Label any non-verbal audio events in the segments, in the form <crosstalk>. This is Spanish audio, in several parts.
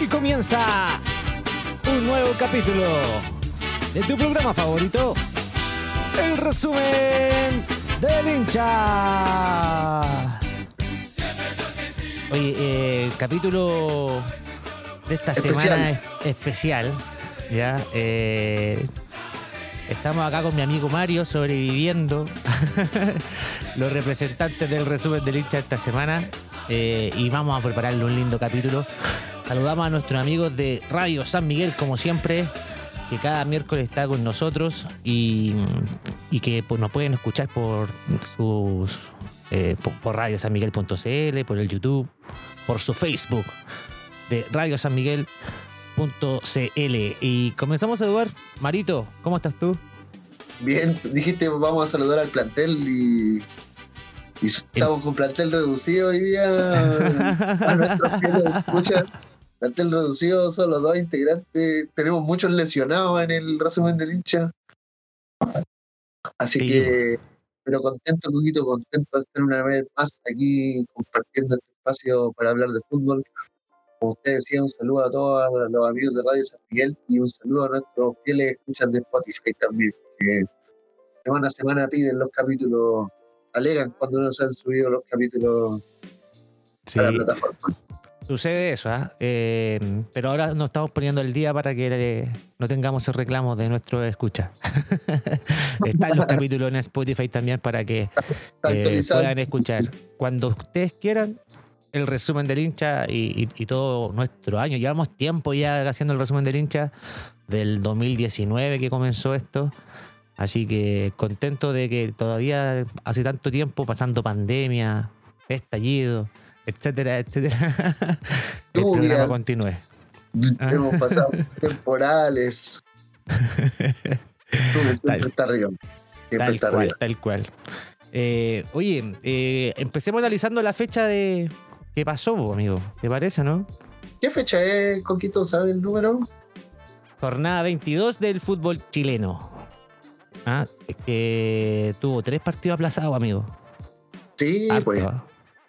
Y comienza un nuevo capítulo de tu programa favorito, el resumen del hincha. Oye, eh, el capítulo de esta Especial. semana es especial, ¿ya? Eh, estamos acá con mi amigo Mario sobreviviendo <laughs> los representantes del resumen del hincha esta semana eh, y vamos a prepararle un lindo capítulo. Saludamos a nuestros amigos de Radio San Miguel, como siempre, que cada miércoles está con nosotros y, y que pues, nos pueden escuchar por sus eh, por, por radiosanmiguel.cl, por el YouTube, por su Facebook de Radio San Miguel. Y comenzamos a saludar. Marito, ¿cómo estás tú? Bien, dijiste vamos a saludar al plantel y, estamos con plantel reducido hoy día. <laughs> A nuestros fieles escuchas. Plantel reducido, solo dos integrantes. Tenemos muchos lesionados en el resumen del hincha. Así Sí. que, pero contento, un poquito contento de estar una vez más aquí compartiendo este espacio para hablar de fútbol. Como usted decía, un saludo a todos los amigos de Radio San Miguel y un saludo a nuestros fieles escuchas de Spotify también, que semana a semana piden los capítulos, alegan cuando no se han subido los capítulos Sí, a la plataforma. Sucede eso, ¿ah? Eh, pero ahora nos estamos poniendo el día para que eh, no tengamos el reclamo de nuestros escuchas. <laughs> Están los capítulos en Spotify también para que eh, puedan escuchar cuando ustedes quieran el resumen del hincha y, y- y todo nuestro año. Llevamos tiempo ya haciendo el resumen del hincha del 2019 que comenzó esto. Así que contento de que todavía hace tanto tiempo, pasando pandemia, estallido, etcétera, etcétera, <laughs> el programa continúe. Hemos pasado <laughs> temporales. <laughs> Tal- está arriba. Tal está cual, arriba. tal cual. Eh, oye, eh, empecemos analizando la fecha de que pasó, amigo. ¿Te parece, no? ¿Qué fecha es, Coquito? ¿Sabe el número? Jornada 22 del fútbol chileno. Ah, que tuvo tres partidos aplazados, amigo. Sí, Harto, pues. ah.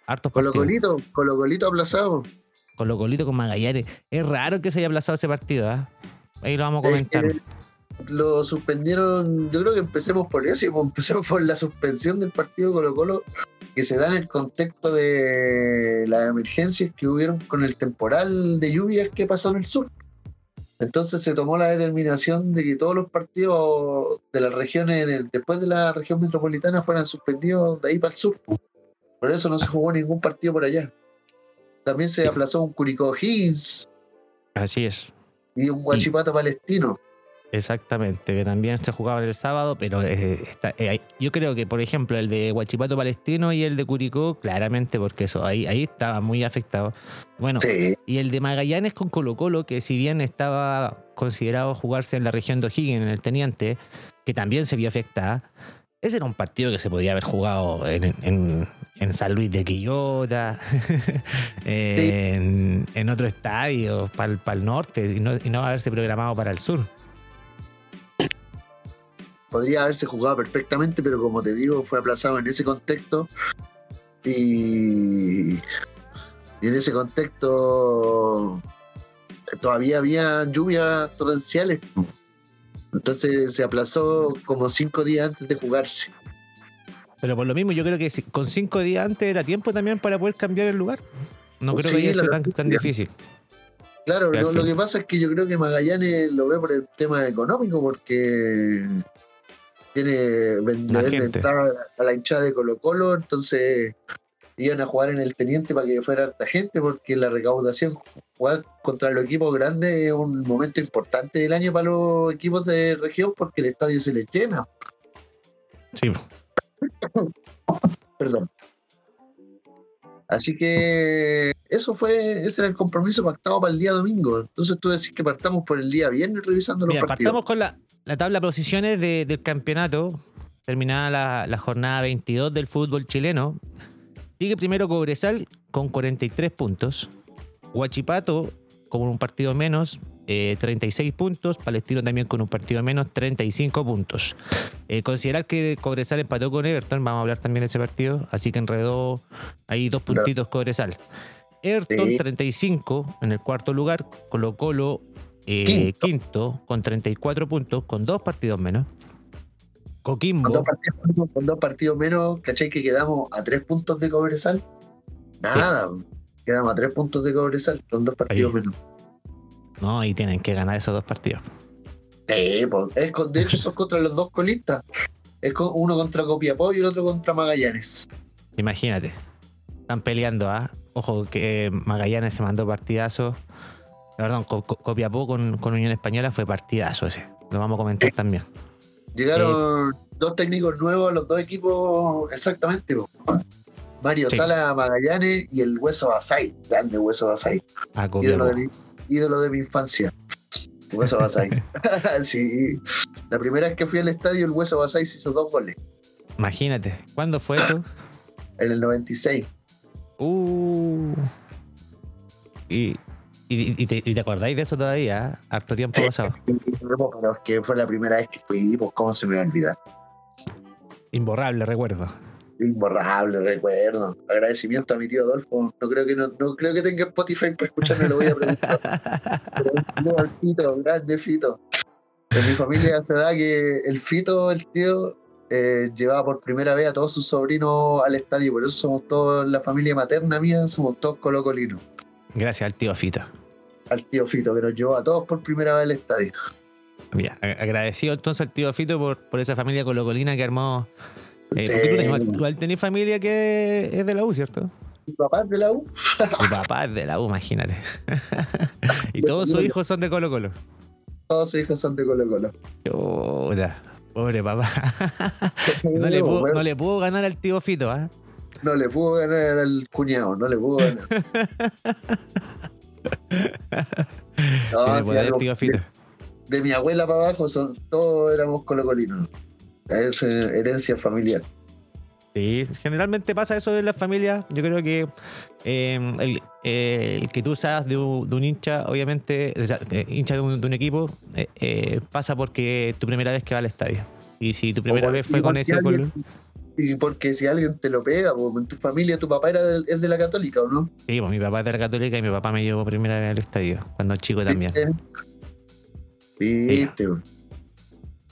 Hartos Colo partidos. Colito, Colo Colito aplazado. Con lo colito con Magallanes. Es raro que se haya aplazado ese partido, ¿ah? Ahí lo vamos a comentar. Lo suspendieron, yo creo que empecemos por eso, y pues empecemos por la suspensión del partido Colo Colo, que se da en el contexto de las emergencias que hubieron con el temporal de lluvias que pasó en el sur. Entonces se tomó la determinación de que todos los partidos de las regiones, de- después de la región metropolitana, fueran suspendidos de ahí para el sur. Por eso no se jugó ningún partido por allá. También se aplazó un Curicó Higgins Así es. y un Guachipato palestino. Exactamente, que también se jugaban el sábado, pero eh, está- eh, yo creo que, por ejemplo, el de Huachipato Palestino y el de Curicó, claramente, porque eso ahí, ahí estaba muy afectado. Bueno, Sí. y el de Magallanes con Colo Colo, que si bien estaba considerado jugarse en la región de O'Higgins, en el Teniente, que también se vio afectada, ese era un partido que se podía haber jugado en, en- en San Luis de Quillota, <laughs> en, en otro estadio, para el norte, y no, y no haberse programado para el sur. podría haberse jugado perfectamente, pero como te digo, fue aplazado en ese contexto. Y, y en ese contexto todavía había lluvias torrenciales. Entonces se aplazó como cinco días antes de jugarse. Pero por lo mismo, yo creo que si- con cinco días antes era tiempo también para poder cambiar el lugar. No Pues creo que haya sido tan, tan difícil. Claro, lo, que pasa es que yo creo que Magallanes lo ve por el tema económico, porque tiene ven- La le vende gente. entrada a la hinchada de Colo Colo, entonces iban a jugar en el Teniente para que fuera harta gente, porque la recaudación, jugar contra los equipos grandes es un momento importante del año para los equipos de región, porque el estadio se les llena. Sí. <coughs> Perdón. Así que eso fue, ese era el compromiso pactado para el día domingo. Entonces tú decís que partamos por el día viernes revisando los Mira, partidos. partamos con la, la tabla de posiciones de- del campeonato. Terminada la, la jornada 22 del fútbol chileno. Sigue primero Cobresal con 43 puntos. Huachipato con un partido menos, eh, 36 puntos. Palestino también con un partido menos, 35 puntos. Eh, considerar que Cobresal empató con Everton, vamos a hablar también de ese partido, así que enredó ahí dos puntitos Cobresal. Everton Sí. 35 en el cuarto lugar, Colo Colo eh, quinto. con 34 puntos, con dos partidos menos. Con Coquimbo, dos, partidos, con dos partidos menos, ¿cachai? Que quedamos a tres puntos de Cobresal. Nada, quedamos a tres puntos de Cobresal con dos partidos Ahí. menos. no, y tienen que ganar esos dos partidos. Sí, pues, es con- de hecho son contra los dos colistas. Es con, uno contra Copiapó y el otro contra Magallanes. Imagínate. Están peleando, ¿ah? Ojo que Magallanes se mandó partidazo. Perdón, Co- Co- Copiapó con, con Unión Española fue partidazo ese. Lo vamos a comentar también. Llegaron dos técnicos nuevos a los dos equipos exactamente. po. Mario Sí. Sala Magallanes y el Hueso Basay. Grande Hueso Basay. A Ídolo de mi, ídolo de mi infancia. Hueso Basay. <laughs> <laughs> sí. La primera vez que fui al estadio, el Hueso Basay se hizo dos goles. Imagínate. ¿Cuándo fue eso? <clears throat> En el 96. Uh. Y, y, y te, y te acordáis de eso todavía, ¿ah? Harto tiempo Sí. pasado. Pero es que fue la primera vez que fui, pues cómo se me va a olvidar. Imborrable recuerdo. Imborrable recuerdo. Agradecimiento a mi tío Adolfo. No creo que no, no creo que tenga Spotify para escucharme, lo voy a preguntar. <laughs> Pero saludo al Fito, grande Fito. En mi familia se da que el Fito, el tío, eh, llevaba por primera vez a todos sus sobrinos al estadio. Por eso somos todos, la familia materna mía, somos todos colocolinos. Gracias al tío Fito. Al tío Fito, que nos llevó a todos por primera vez al estadio. Mira, ag- agradecido entonces al tío Fito por, por esa familia colocolina que armó. Eh, porque tú tenés- igual tenés familia que es de la U, ¿cierto? Mi papá es de la U. Mi papá es de la U, imagínate. <laughs> y todos sus hijos son de Colo Colo. Todos sus hijos son de Colo Colo. Chuta, Pobre papá. <laughs> No le, pudo, no le pudo ganar al tío Fito, ¿ah? No le pudo ganar al cuñado, no le pudo ganar. <laughs> No, el algo- tío Fito. de, de mi abuela para abajo son, todos éramos colocolinos. Es eh, herencia familiar. Sí, generalmente pasa eso en las familias. Yo creo que eh, el, eh, el que tú seas de un, de un hincha, obviamente, o sea, eh, hincha de un, de un equipo, eh, pasa porque es tu primera vez que va al estadio. Y si tu primera O vez fue con ese alguien- color. Y porque si alguien te lo pega, en tu familia, tu papá era del- es de la católica, ¿o no? Sí, pues mi papá es de la católica y mi papá me llevó primera vez al estadio, cuando chico también. ¿Viste? ¿Viste?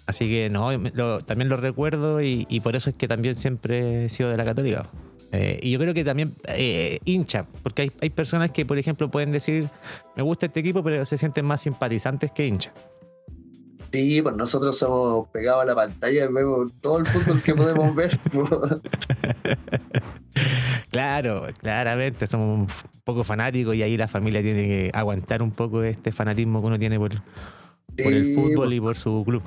Así que no, lo- también lo recuerdo y, y por eso es que también siempre he sido de la católica. Eh, y yo creo que también eh, hincha, porque hay, hay personas que, por ejemplo, pueden decir, me gusta este equipo, pero se sienten más simpatizantes que hincha. Sí, pues nosotros somos pegados a la pantalla y vemos todo el fútbol que podemos ver. <laughs> <laughs> Claro, claramente, somos un poco fanáticos y ahí la familia tiene que aguantar un poco este fanatismo que uno tiene por, por el fútbol y por su club.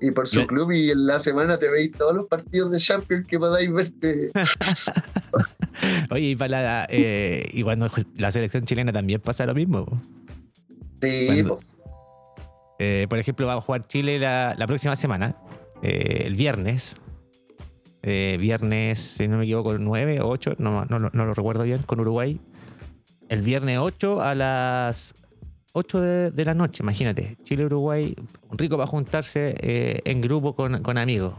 Y por su club y en la semana te veis todos los partidos de Champions que podáis verte. <laughs> Oye, y, para la, eh, y cuando la selección chilena también pasa lo mismo. po. Sí, Cuando- po. Eh, por ejemplo, va a jugar Chile la, la próxima semana, eh, el viernes. Viernes, si no me equivoco, 9 o 8, no, no, no lo recuerdo bien, con Uruguay. El viernes 8 a las 8 de, de la noche, imagínate. Chile-Uruguay, rico para juntarse eh, en grupo con, con amigos.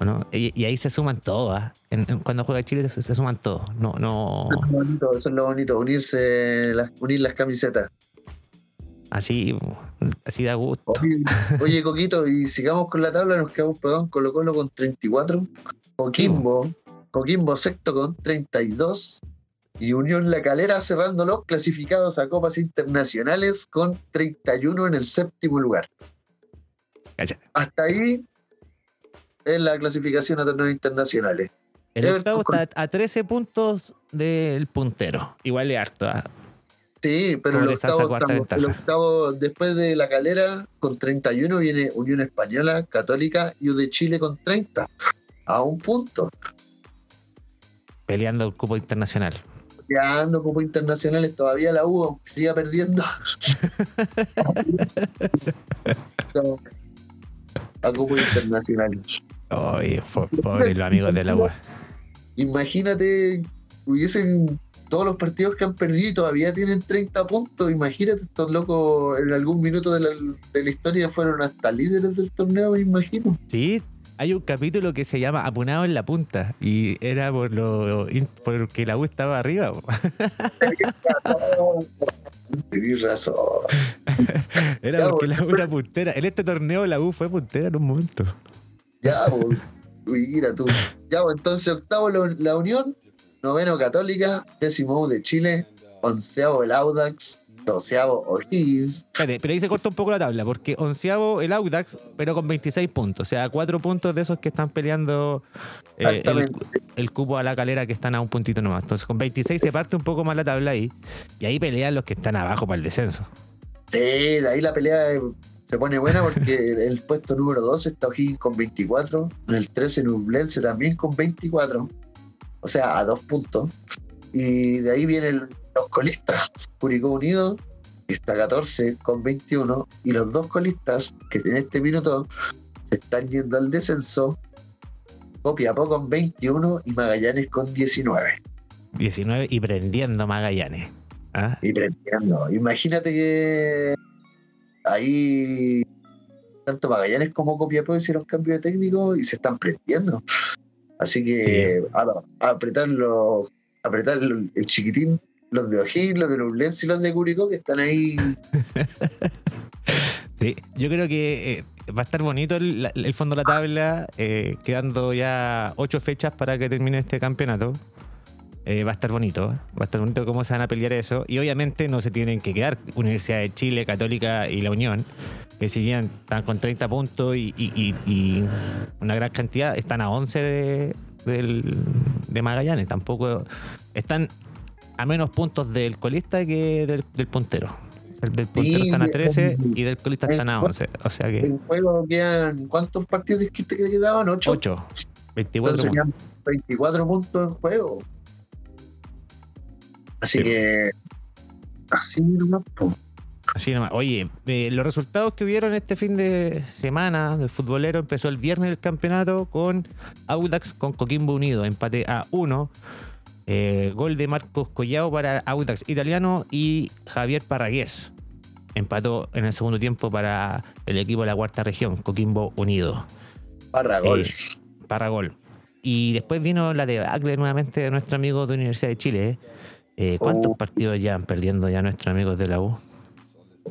¿o no? Y, y ahí se suman todos. ¿ah? En- en- cuando juega Chile se, se suman todos. No, no. Eso es lo bonito, eso es lo bonito, unirse, las, unir las camisetas. Así, así da gusto. Oye, <laughs> oye, Coquito, y sigamos con la tabla, nos quedamos pegados en Colo Colo con 34, Coquimbo, Coquimbo sexto con 32 y Unión La Calera cerrando los clasificados a copas internacionales con 31 en el séptimo lugar. Cállate. Hasta ahí es la clasificación a torneos internacionales. El Everton octavo está a 13 puntos del puntero. Igual es harto. ¿ah? Sí, pero el estamos- octavo, después de la calera, con 31 viene Unión Española, Católica y U de Chile con 30. A un punto. Peleando el cupo internacional. Quedando como internacionales todavía la U, siga perdiendo. <laughs> a cupos internacionales. Ay, po- pobre los amigos de la U. Imagínate, hubiesen todos los partidos que han perdido y todavía tienen 30 puntos. Imagínate, estos locos en algún minuto de la, de la historia fueron hasta líderes del torneo, me imagino. Sí, hay un capítulo que se llama Apunado en la punta y era por lo porque la U estaba arriba. <laughs> Tienes razón. <laughs> era porque la U era puntera. En este torneo la U fue puntera en un momento. Ya, pues, mira tú. Ya, pues, entonces octavo la Unión, noveno Católica, décimo de Chile, onceavo el Audax, doceavo O'Higgins. pero ahí se corta un poco la tabla, porque onceavo el Audax, pero con 26 puntos. O sea, cuatro puntos de esos que están peleando eh, el, cupo a la calera que están a un puntito nomás. Entonces, con 26 se parte un poco más la tabla ahí. Y ahí pelean los que están abajo para el descenso. Sí, de ahí la pelea se pone buena porque <laughs> el puesto número 12 está O'Higgins con 24. En el 13 Nublense también con 24. O sea, a dos puntos. Y de ahí viene el los colistas, Curicó Unido, está 14 con 21, y los dos colistas que en este minuto se están yendo al descenso, Copiapó con 21 y Magallanes con 19. 19 y prendiendo Magallanes. ¿ah? Y prendiendo. Imagínate que ahí tanto Magallanes como Copiapó hicieron cambio de técnico y se están prendiendo. Así que a, apretarlo, apretar el chiquitín los de O'Higgins, los de Lublense y los de Curicó que están ahí. <laughs> sí, yo creo que eh, va a estar bonito el, fondo de la tabla, eh, quedando ya ocho fechas para que termine este campeonato. Eh, va a estar bonito, va a estar bonito cómo se van a pelear eso. Y obviamente no se tienen que quedar Universidad de Chile, Católica y la Unión, que si están con 30 puntos y, una gran cantidad, están a 11 de, de Magallanes. Tampoco están a menos puntos del colista que del, puntero. El del puntero están a 13 y del colista están a 11. O sea que. En juego quedan. ¿Cuántos partidos que quedaban? 8. 8. 24 puntos. 24 puntos en juego. Así que. Así nomás. Así nomás. Oye, eh, los resultados que hubieron este fin de semana del futbolero empezó el viernes el campeonato con Audax con Coquimbo Unido, empate a 1. Eh, gol de Marcos Collao para Audax Italiano y Javier Parragués. Empató en el segundo tiempo para el equipo de la cuarta región, Coquimbo Unido. Parragol. Eh, Parragol. Y después vino la debacle nuevamente de nuestro amigo de Universidad de Chile. Eh, ¿Cuántos oh. partidos ya han perdiendo ya nuestros amigos de la U?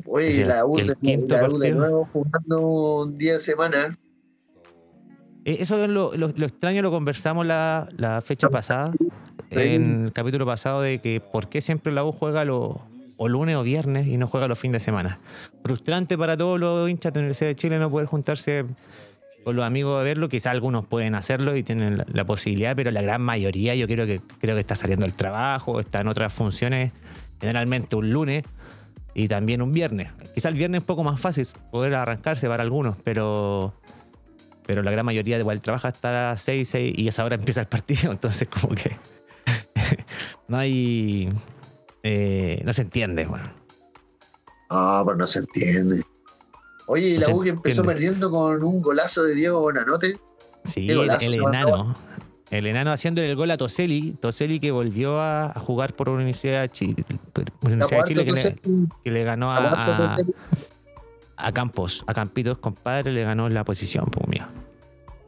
Oye, la U, de, nuevo jugando un día de semana. eso es lo, extraño, lo conversamos la, la fecha pasada en el capítulo pasado de que por qué siempre la U juega los o lunes o viernes y no juega los fines de semana. Frustrante para todos los hinchas de la Universidad de Chile no poder juntarse con los amigos a verlo. Quizás algunos pueden hacerlo y tienen la, posibilidad, pero la gran mayoría yo creo que, creo que está saliendo del trabajo, está en otras funciones, generalmente un lunes y también un viernes. Quizás el viernes es un poco más fácil poder arrancarse para algunos, pero pero la gran mayoría igual trabaja hasta las 6, 6 y a esa hora <laughs> empieza el partido, entonces como que <laughs> no hay. Eh, no se entiende, Ah, pero no se entiende. Oye, la U empezó perdiendo con un golazo de Diego Bonanote. Sí, el, enano. El enano haciendo el gol a Toseli. Toseli que volvió a, jugar por Universidad de Chile, Universidad de Chile que le, ganó a, a, Campos, a Campitos, compadre, le ganó la posición, pues, mira.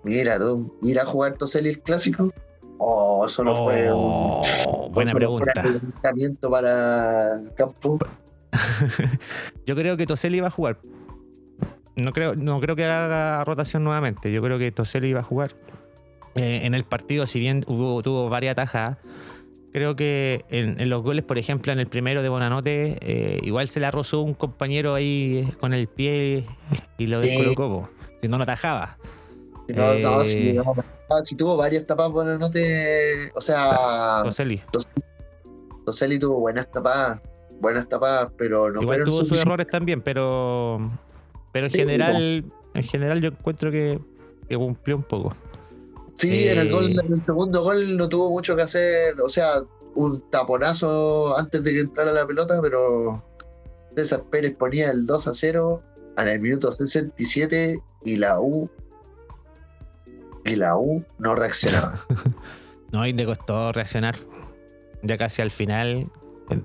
Mira, tú, ir a jugar Toseli el clásico. Oh, eso no fue un, oh, buena <laughs> pregunta. para campo. <laughs> Yo creo que Toseli iba a jugar. No creo, no creo que haga rotación nuevamente. Yo creo que Toseli iba a jugar. Eh, en el partido, si bien hubo, tuvo varias tajas, creo que en, los goles, por ejemplo, en el primero de Bonanote, eh, igual se la rozó un compañero ahí con el pie y lo descolocó. Si no lo atajaba. Eh, si, tuvo varias tapas, bueno, no te. O sea. Toseli. Toseli tuvo buenas tapadas. Buenas tapadas, pero no Igual tuvo sus errores también, pero. Pero en general. En general yo encuentro que, cumplió un poco. Sí, en, el gol, eh, en el segundo gol no tuvo mucho que hacer. O sea, un taponazo antes de que entrara la pelota, pero César Pérez ponía el 2 a 0 en el minuto 67 y la U y la U no reaccionaba. <laughs> no, y le costó reaccionar. ya casi al final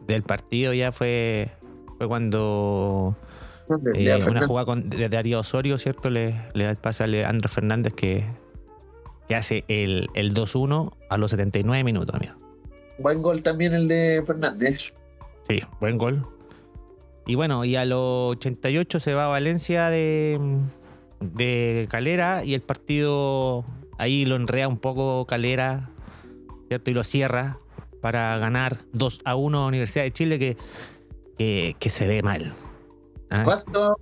del partido ya fue, fue cuando eh, una Fernández. jugada con, de Darío Osorio, ¿cierto? Le, le da el pase a Leandro Fernández que, que hace el, el 2-1 a los 79 minutos, amigo. Buen gol también el de Fernández. Sí, buen gol. Y bueno, y a los 88 se va a Valencia de, de Calera y el partido ahí lo enrea un poco Calera, ¿cierto? Y lo cierra para ganar 2 a 1 a Universidad de Chile que, que, que se ve mal. ¿ah? ¿Cuánto,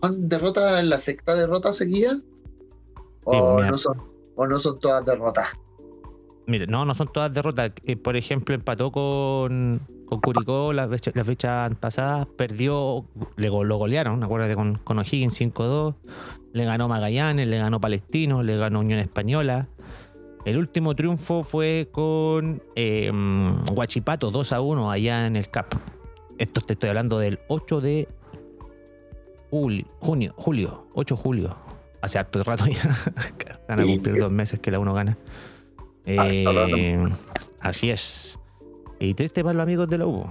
¿Cuántas derrotas en la sexta derrota seguida? ¿O, Sí, no son, ¿O no son todas derrotas? Mire, no, no son todas derrotas. Eh, por ejemplo, empató con, con Curicó la fecha, la fecha pasada, perdió, le, lo golearon, acuérdate, con, con O'Higgins 5-2, le ganó Magallanes, le ganó Palestino, le ganó Unión Española. El último triunfo fue con eh, mm, Huachipato 2-1 allá en el CAP. Esto te estoy hablando del 8 de julio, junio, julio, 8 de julio. Hace harto rato ya. <laughs> Van a cumplir dos meses que la uno gana. Eh, Harto así es. Y triste para los amigos de la U.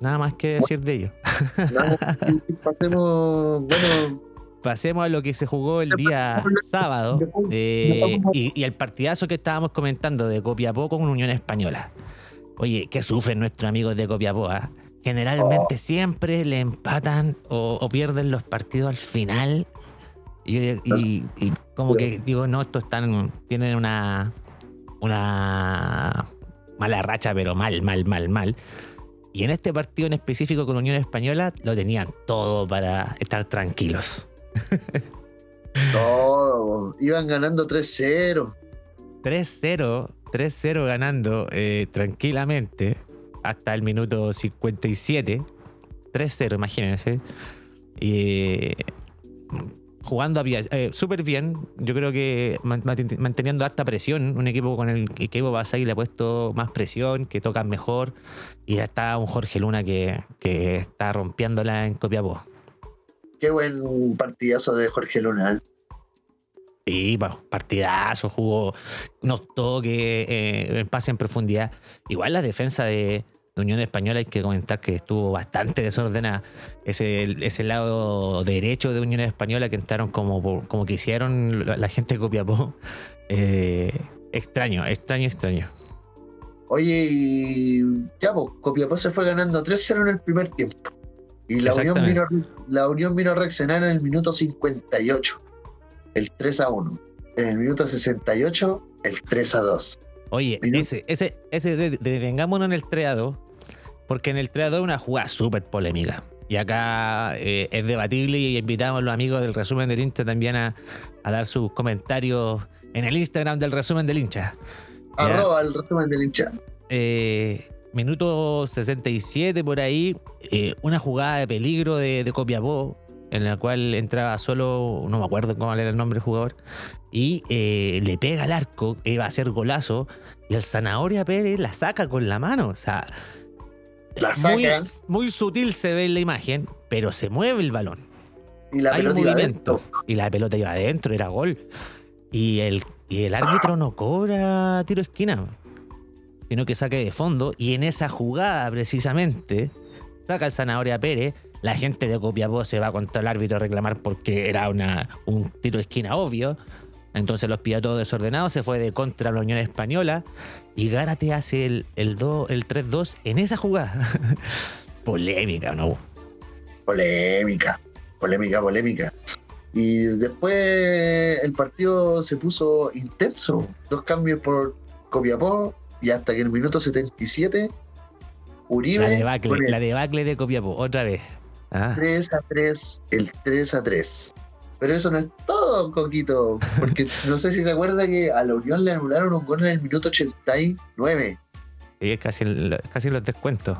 Nada más que decir de ellos. Pasemos, bueno, Pasemos a lo que se jugó el día sábado eh, y, y el partidazo que estábamos comentando de Copiapó con Unión Española. Oye, ¿qué sufren nuestros amigos de Copiapó? ah? Generalmente siempre le empatan o, o pierden los partidos al final. Y, y- y como que digo, no, estos están, tienen una, una mala racha, pero mal, mal, mal, mal. Y en este partido en específico con Unión Española lo tenían todo para estar tranquilos. <laughs> todo. Iban ganando 3-0. 3-0, 3-0 ganando eh, tranquilamente hasta el minuto 57. 3-0, imagínense. Y, jugando eh, súper bien. Yo creo que man- manten- manteniendo harta presión. Un equipo con el que Evo Basay le ha puesto más presión, que tocan mejor. Y ya está un Jorge Luna que, que está rompiéndola en Copiapó. Qué buen partidazo de Jorge Luna. ¿eh? Sí, pa- partidazo, jugó unos toques, eh, pase en profundidad. Igual la defensa de, de Unión Española hay que comentar que estuvo bastante desordenada. Ese, ese lado derecho de Unión Española que entraron como, como que hicieron la, gente de Copiapó. Eh, extraño, extraño, extraño. Oye, y ya, pues, Copiapó se fue ganando 3-0 en el primer tiempo. Y la Unión, vino, la Unión vino a reaccionar en el minuto 58, el 3-1. En el minuto 68, el 3-2. Oye, Minuto. ese, ese, ese de, detengámonos en el treado, porque en el treado es una jugada súper polémica. Y acá eh, es debatible y invitamos a los amigos del resumen del hincha también a, a dar sus comentarios en el Instagram del resumen del hincha. Ya. Arroba el resumen del hincha. Eh, minuto 67 por ahí, eh, una jugada de peligro de, de Copiapó, en la cual entraba solo, no me acuerdo cómo era el nombre del jugador, y eh, le pega al arco, iba a hacer golazo, y el Zanahoria Pérez la saca con la mano. O sea, La muy, sutil se ve en la imagen, pero se mueve el balón. y la Hay pelota iba movimiento. adentro. Y la pelota iba adentro, era gol. Y el, y el árbitro no cobra tiro de esquina, sino que saque de fondo. Y en esa jugada, precisamente, saca el Zanahoria Pérez. La gente de Copiapó se va contra el árbitro a reclamar porque era una, un tiro de esquina obvio. Entonces los pilló todos desordenados, se fue de contra la Unión Española y Gárate hace el, el, do- el 3-2 en esa jugada. <laughs> Polémica, ¿no? Polémica, polémica, polémica. Y después el partido se puso intenso. Dos cambios por Copiapó y hasta que en el minuto 77 Uribe La debacle, la debacle de Copiapó, otra vez. Ah. 3 a 3, el 3 a 3. Pero eso no es todo, Coquito, porque <laughs> no sé si se acuerda que a la Unión le anularon un gol en el minuto 89. Sí, es casi, en- casi los descuentos.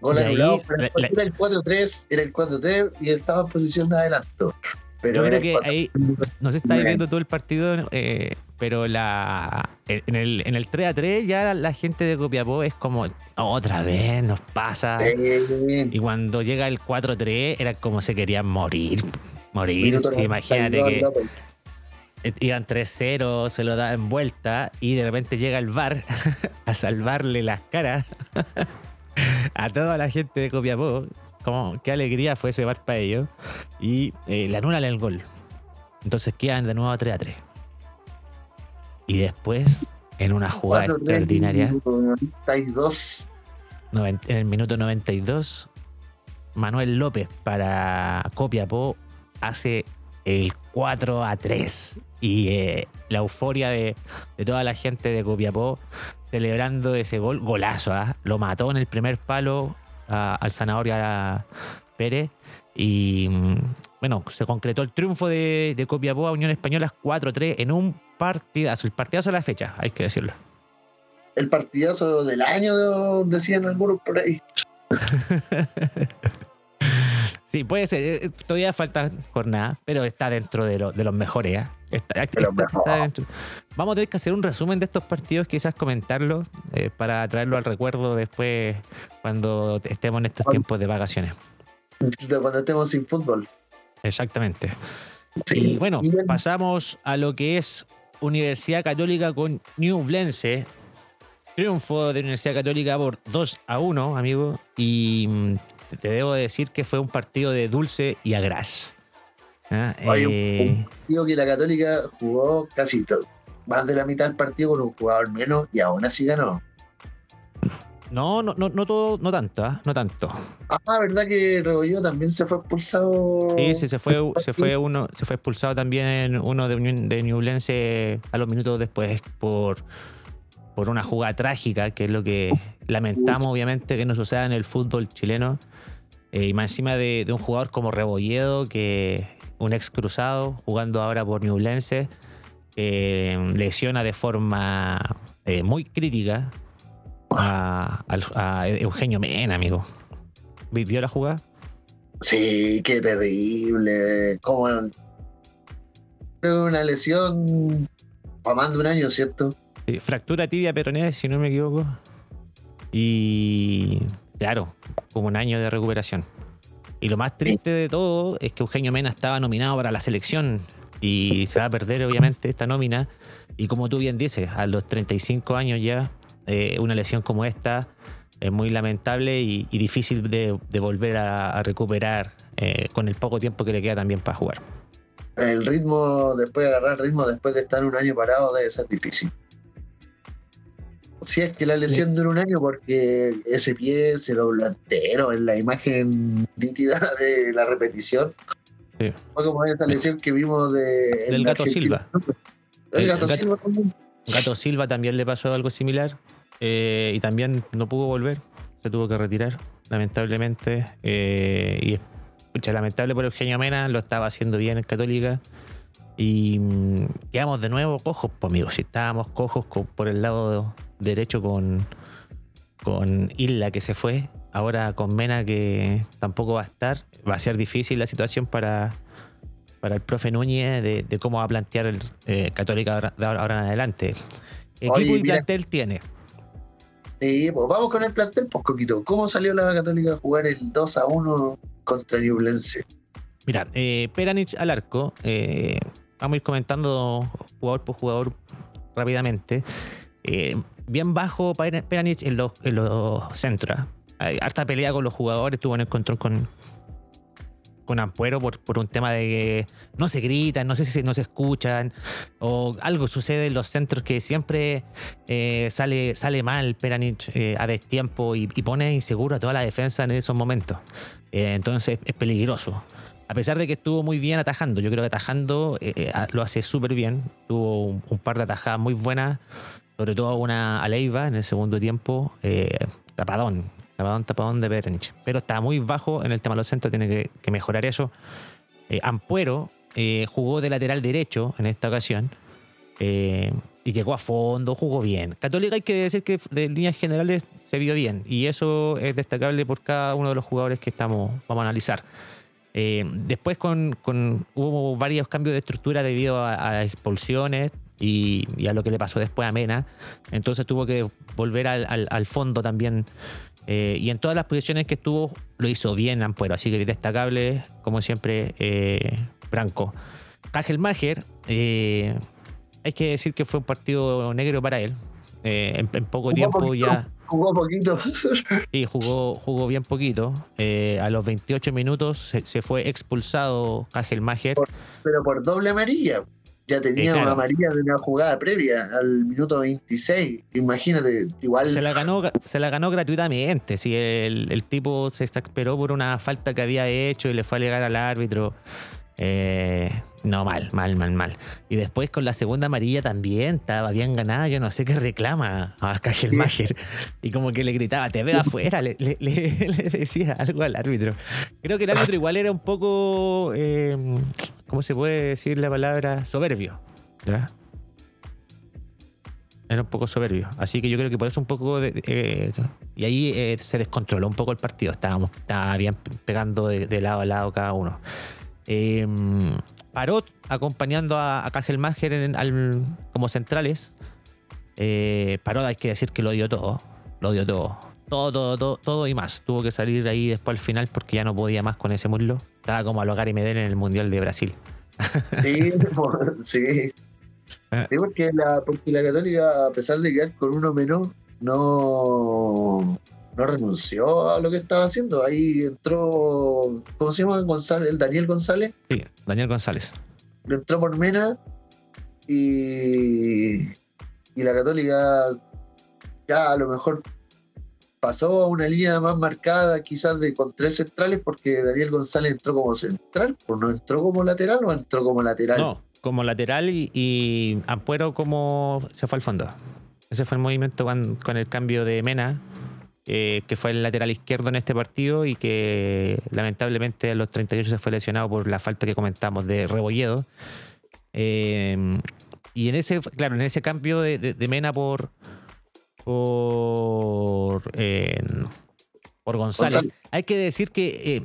Gol anulado, pero la- la- era el 4-3, era el 4-3 y él estaba en posición de adelanto. Pero Yo creo el que ahí, 4-3. no se está viendo todo el partido, eh, pero la en el, en el 3 a 3 ya la gente de Copiapó es como otra vez nos pasa. Sí. Y cuando llega el 4 3 era como se querían morir. Morir. Sí, imagínate 92, que Iban 3-0, se lo da en vuelta y de repente llega el VAR <laughs> a salvarle las caras <laughs> a toda la gente de Copiapó. Como, qué alegría fue ese VAR para ellos. Y eh, le anulan el gol. Entonces quedan de nuevo 3 a 3. Y después, en una jugada Cuatro, extraordinaria, 92. noven- en el minuto 92, Manuel López para Copiapó hace el 4 a 3. Y eh, la euforia de, de toda la gente de Copiapó celebrando ese gol, golazo, ¿ah? lo mató en el primer palo a- al Zanahoria Pérez. Y mm, bueno, se concretó el triunfo de, de Copiapó a Unión Española 4-3 en un partidazo, el partidazo de la fecha, hay que decirlo. El partidazo del año, decían algunos por ahí. <laughs> Sí, puede ser. eh, eh, Todavía falta jornada, pero está dentro de, lo- de los mejores. ¿ah? Está- está- dentro. Vamos a tener que hacer un resumen de estos partidos, quizás comentarlo, eh, para traerlo al recuerdo después cuando estemos en estos tiempos de vacaciones. Cuando estemos sin fútbol. Exactamente. Sí. Y bueno, pasamos a lo que es Universidad Católica con Newblense. Triunfo de Universidad Católica por 2 a 1, amigo. Y mm, te debo decir que fue un partido de dulce y. Ah, Oye, un- eh, Digo que la Católica jugó casi todo. Más de la mitad del partido con un jugador menos y aún así ganó. no, no, no, no todo, no tanto, ¿ah? no tanto. Ah, ¿verdad que Rebolledo también se fue expulsado? Sí, sí, se fue, se fue uno, se fue expulsado también uno de, de Ñublense a los minutos después por, por una jugada trágica, que es lo que lamentamos obviamente que no suceda en el fútbol chileno. Eh, y más encima de, de un jugador como Rebolledo, que un ex cruzado, jugando ahora por Ñublense, eh, lesiona de forma eh, muy crítica a, Eugenio Mena, amigo. ¿Vio la jugada? Sí, qué terrible. Como una lesión para más de un año, ¿cierto? Fractura tibia peronea, si no me equivoco. Y claro, como un año de recuperación. Y lo más triste de todo es que Eugenio Mena estaba nominado para la selección y se va a perder obviamente esta nómina. Y como tú bien dices, a los 35 años ya, eh, una lesión como esta es muy lamentable y, difícil de, volver a, a recuperar eh, con el poco tiempo que le queda también para jugar. El ritmo, después de agarrar ritmo, después de estar un año parado, debe ser difícil. Si es que la lesión dura un año, porque ese pie se dobló entero en la imagen nítida <laughs> de la repetición. Sí. Fue como esa lesión que vimos de. Del gato Argentina. Silva. El, El gato, gato- Silva también. Gato Silva también le pasó algo similar eh, y también no pudo volver, se tuvo que retirar, lamentablemente. eh, y lamentable por Eugenio Mena, lo estaba haciendo bien en Católica. Y mm, quedamos de nuevo cojos, pues amigos. Si estábamos cojos con- por el lado derecho con, con Isla que se fue, ahora con Mena que tampoco va a estar, va a ser difícil la situación para, para el profe Núñez de, de cómo va a plantear el eh, Católica ahora, de ahora- ahora en adelante. Equipo Oye, y mira- plantel tiene. Sí, pues vamos con el plantel, pues Coquito. ¿Cómo salió la Católica a jugar el 2 a 1 contra Ñublense? Mira, eh, Peranich al arco. eh, vamos a ir comentando jugador por jugador rápidamente. Eh, bien bajo Pera- Peranich en los, en los centros. ¿ah? Hay harta pelea con los jugadores, tuvo un encontrón con, con Ampuero por, por un tema de que no se gritan, no sé si no se escuchan, o algo sucede en los centros que siempre eh, sale, sale mal Peranich eh, a destiempo y, y pone inseguro a toda la defensa en esos momentos. Entonces es peligroso. A pesar de que estuvo muy bien atajando, yo creo que atajando eh, eh, lo hace súper bien. Tuvo un, par de atajadas muy buenas, sobre todo una a Leiva en el segundo tiempo. eh, tapadón, tapadón, tapadón de Perenich. Pero está muy bajo en el tema de los centros, tiene que, que mejorar eso. Ampuero jugó de lateral derecho en esta ocasión y llegó a fondo, jugó bien. Católica hay que decir que de líneas generales se vio bien y eso es destacable por cada uno de los jugadores que estamos, vamos a analizar. Eh, después con, con- hubo varios cambios de estructura debido a, a expulsiones y, y a lo que le pasó después a Mena. Entonces tuvo que volver al, al- al fondo también. Eh, y en todas las posiciones que estuvo lo hizo bien Ampuero. Así que destacable, como siempre, eh, Branco. Mager Eh, hay que decir que fue un partido negro para él. Eh, en, poco tiempo ya. Jugó poquito. Y jugó, jugó bien poquito. Eh, a los 28 minutos se, fue expulsado Kajelmacher. Pero por doble amarilla. Ya tenía una amarilla de una jugada previa al minuto 26. Imagínate, igual. Se la ganó, se la ganó gratuitamente. Si el, el tipo se exasperó por una falta que había hecho y le fue a alegar al árbitro. Eh, no, mal, mal, mal, mal. Y después con la segunda amarilla también estaba bien ganada. Yo no sé qué reclama a Kajelmacher. Y como que le gritaba, te veo afuera. <laughs> Le, decía algo al árbitro. Creo que el árbitro igual era un poco, eh, ¿cómo se puede decir la palabra? Soberbio. Era un poco soberbio. Así que yo creo que por eso un poco. De, eh, y ahí eh, se descontroló un poco el partido. Estábamos estaba bien pegando de lado a lado cada uno. Eh, Parot acompañando a, a en, como centrales. Eh, Parot hay que decir que lo dio todo. Lo dio todo. Todo, todo, todo, todo y más. Tuvo que salir ahí después al final porque ya no podía más con ese muslo. Estaba como a Logar y Medel en el Mundial de Brasil. <laughs> Sí, sí. Sí, porque la, porque la Católica, a pesar de quedar con uno menos, no, no renunció a lo que estaba haciendo. Ahí entró, ¿cómo se llama? González, el Daniel González. Sí, Daniel González. Entró por Mena y, y la Católica ya a lo mejor pasó a una línea más marcada, quizás de con tres centrales, porque Daniel González entró como central, pues no entró como lateral o entró como lateral. No, como lateral y, Ampuero como se fue al fondo. Ese fue el movimiento con el cambio de Mena eh, que fue el lateral izquierdo en este partido y que lamentablemente a los 38 se fue lesionado por la falta que comentamos de Rebolledo. Eh, y en ese, claro, en ese cambio de, Mena por por, eh, por González, hay que decir que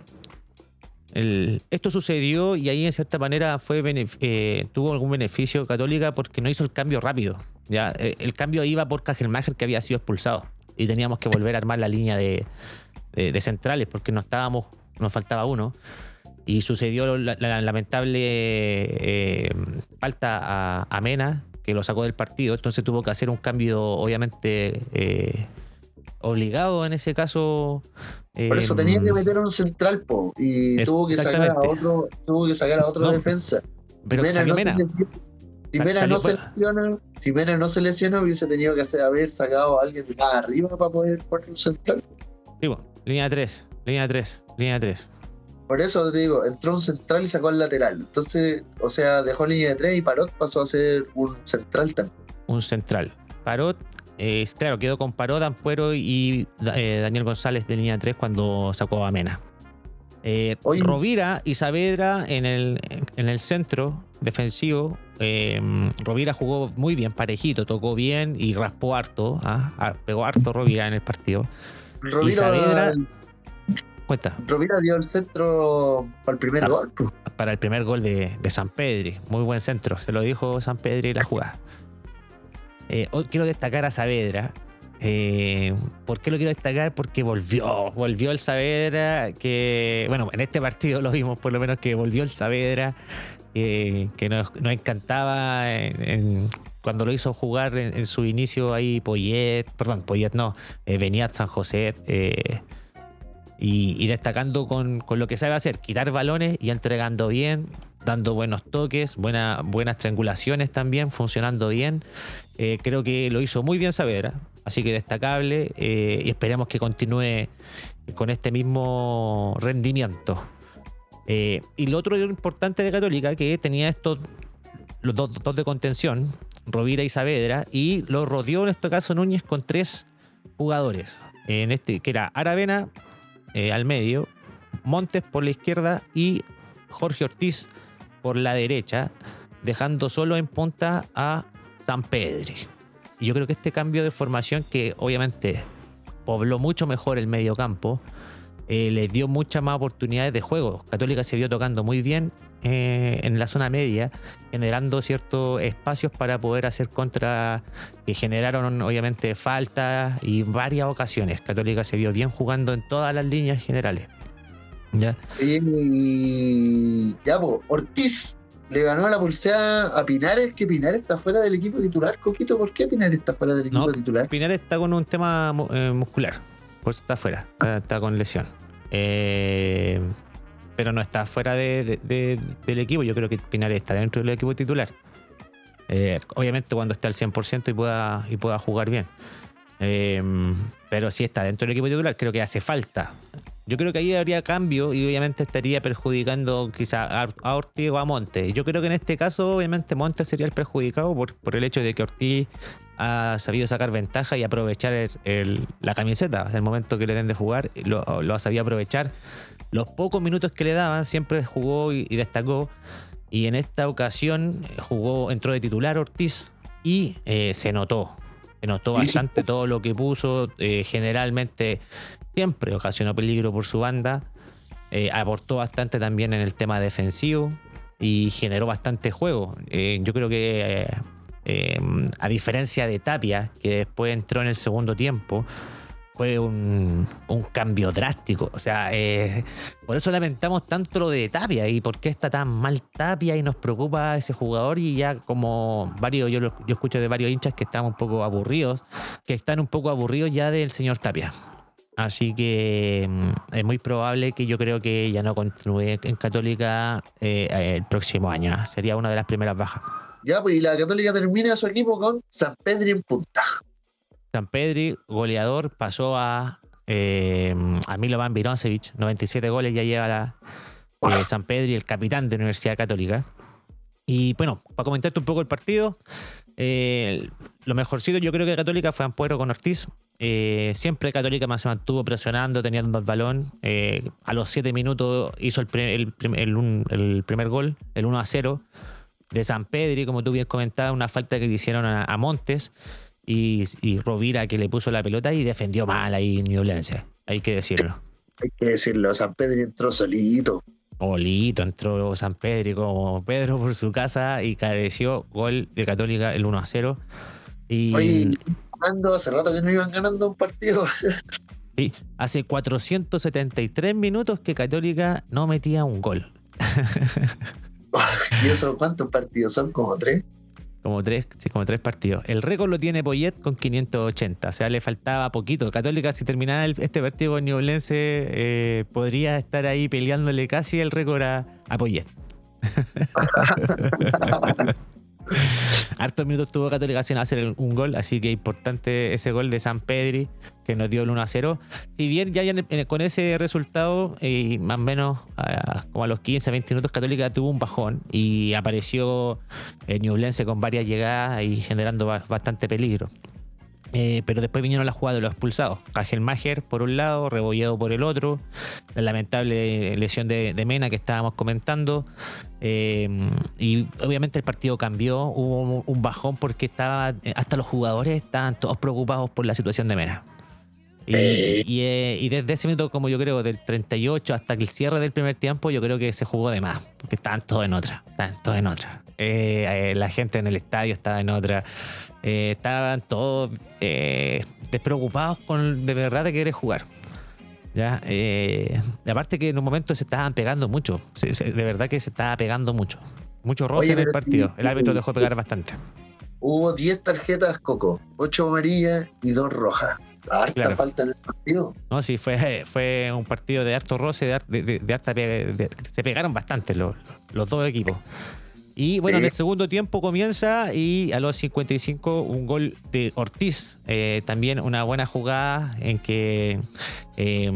esto sucedió y ahí en cierta manera fue tuvo algún beneficio Católica porque no hizo el cambio rápido. Ya, el cambio iba por Cajelmacher que había sido expulsado y teníamos que volver a armar la línea de, centrales porque no estábamos, nos faltaba uno. Y sucedió la, lamentable eh, falta a, Mena, que lo sacó del partido. Entonces tuvo que hacer un cambio, obviamente, eh, obligado en ese caso. Por eso tenía que em, meter un central, po, y tuvo que, sacar a otro, tuvo que sacar a otro defensa. Pero Mena, no Mena. Si Mena, no se lesiona, si no se lesiona, hubiese tenido que hacer, haber sacado a alguien de más arriba para poder poner un central. Sí, línea 3, línea 3, línea 3. Por eso te digo, entró un central y sacó el lateral. Entonces, o sea, dejó línea de 3 y Parot pasó a ser un central también. Un central. Parot, eh, claro, quedó con Parot, Ampuero y eh, Daniel González de línea 3 cuando sacó a Mena. Eh, Rovira y Saavedra en el, en el centro defensivo. Eh, Rovira jugó muy bien, parejito, tocó bien y raspó harto. ¿ah? Pegó harto Rovira en el partido. Rovira, y Saavedra. Cuenta. Rovira dio el centro para el primer gol. Para el primer gol de, San Pedri. Muy buen centro. Se lo dijo San Pedri la jugada. Eh, hoy quiero destacar a Saavedra, eh, ¿Por qué lo quiero destacar? Porque volvió, volvió el Saavedra, que, bueno, en este partido lo vimos por lo menos que volvió el Saavedra, que nos, encantaba cuando lo hizo jugar en, su inicio ahí Poyet, perdón, Poyet no, eh, venía San José. Eh, y, destacando con, lo que sabe hacer, quitar balones y entregando bien, dando buenos toques, buenas triangulaciones también, funcionando bien. Eh, creo que lo hizo muy bien Saavedra, así que destacable eh, y esperemos que continúe con este mismo rendimiento. Eh, y lo otro importante de Católica, que tenía estos los dos, de contención, Rovira y Saavedra, y lo rodeó en este caso Núñez con tres jugadores, en este, que era Aravena, eh, al medio, Montes por la izquierda y Jorge Ortiz por la derecha, dejando solo en punta a San Pedro. Y yo creo que este cambio de formación, que obviamente pobló mucho mejor el medio campo, eh, les dio muchas más oportunidades de juego. Católica se vio tocando muy bien eh, en la zona media, generando ciertos espacios para poder hacer contra que generaron obviamente faltas y varias ocasiones. Católica se vio bien jugando en todas las líneas generales. ¿Ya? Y ya, Ortiz le ganó la pulseada a Pinares, que Pinares está fuera del equipo titular. Coquito, ¿por qué Pinares está fuera del equipo titular? Pinares está con un tema eh, muscular, por eso está fuera, está, con lesión. Eh, pero no está fuera de, del equipo. Yo creo que Pinares está dentro del equipo titular. Eh, obviamente cuando esté al 100% y pueda, y pueda jugar bien. pero si está dentro del equipo titular, creo que hace falta yo creo que ahí habría cambio y obviamente estaría perjudicando quizá a Ortiz o a Montes. Yo creo que en este caso, obviamente, Montes sería el perjudicado por, por el hecho de que Ortiz ha sabido sacar ventaja y aprovechar la camiseta. El momento que le den de jugar, lo, lo ha sabido aprovechar. Los pocos minutos que le daban, siempre jugó y, destacó. Y en esta ocasión jugó, entró de titular Ortiz y eh, se notó. Se notó bastante todo lo que puso. Eh, generalmente siempre ocasionó peligro por su banda. Eh, aportó bastante también en el tema defensivo y generó bastante juego. Eh, yo creo que, eh, a diferencia de Tapia, que después entró en el segundo tiempo, fue un, cambio drástico. O sea, por eso lamentamos tanto lo de Tapia y por qué está tan mal Tapia y nos preocupa ese jugador. Y ya, como varios, yo, yo escucho de varios hinchas que están un poco aburridos, que están un poco aburridos ya del señor Tapia. Así que mm, es muy probable que yo creo que ya no continúe en Católica eh, el próximo año. Sería una de las primeras bajas. Ya, pues y la Católica termina su equipo con San Pedri en punta. San Pedri, goleador, pasó a, eh, a Milovan 97 goles ya lleva la, eh, San Pedri, el capitán de la Universidad Católica. Y bueno, para comentarte un poco el partido, eh, lo mejorcito yo creo que Católica fue Ampuero con Ortiz. Eh, siempre Católica más se mantuvo presionando, teniendo el balón. A los 7 minutos hizo el, primer gol, el 1 a 0 de San Pedri, como tú bien comentabas, una falta que le hicieron a, Montes y, Rovira que le puso la pelota y defendió mal ahí Newlense. Hay que decirlo. Hay que decirlo, San Pedri entró solito. Solito entró San Pedri como Pedro por su casa y careció gol de Católica el 1 a 0. Y hace rato que no iban ganando un partido. <laughs> Sí, hace 473 minutos que Católica no metía un gol. <laughs> <laughs> ¿Y eso cuántos partidos son? ¿Como tres? Como tres, sí, como tres partidos. El récord lo tiene Poyet con 580, o sea, le faltaba poquito. Católica, si terminaba este partido con Ñublense, eh, podría estar ahí peleándole casi el récord a, a Poyet. <laughs> Hartos minutos tuvo Católica sin hacer un gol, así que importante ese gol de San Pedri que nos dio el 1 a 0. Si bien ya con ese resultado, y más o menos como a los 15, 20 minutos, Católica tuvo un bajón y apareció el Ñublense con varias llegadas y generando bastante peligro. Eh, pero después vinieron las jugadas de los expulsados. Mager por un lado, Rebolledo por el otro. La lamentable lesión de, Mena que estábamos comentando. Eh, y obviamente el partido cambió. Hubo un bajón porque estaba, hasta los jugadores estaban todos preocupados por la situación de Mena. Y, eh, y, desde ese minuto, como yo creo, del 38 hasta el cierre del primer tiempo, yo creo que se jugó de más. Porque estaban todos en otra. Estaban todos en otra. la gente en el estadio estaba en otra. Eh, estaban todos eh, despreocupados con de verdad de querer jugar. ¿ya? Eh, aparte que en un momento se estaban pegando mucho, de verdad que se estaba pegando mucho. Mucho roce en el partido. El árbitro dejó pegar bastante. Hubo 10 tarjetas Coco, 8 amarillas y 2 rojas. Harta falta en el partido. No, sí, fue, fue un partido de harto roce, de, de, harta se pegaron bastante los, los dos equipos. Y bueno, en el segundo tiempo comienza y a los 55 un gol de Ortiz. Eh, también una buena jugada en que eh,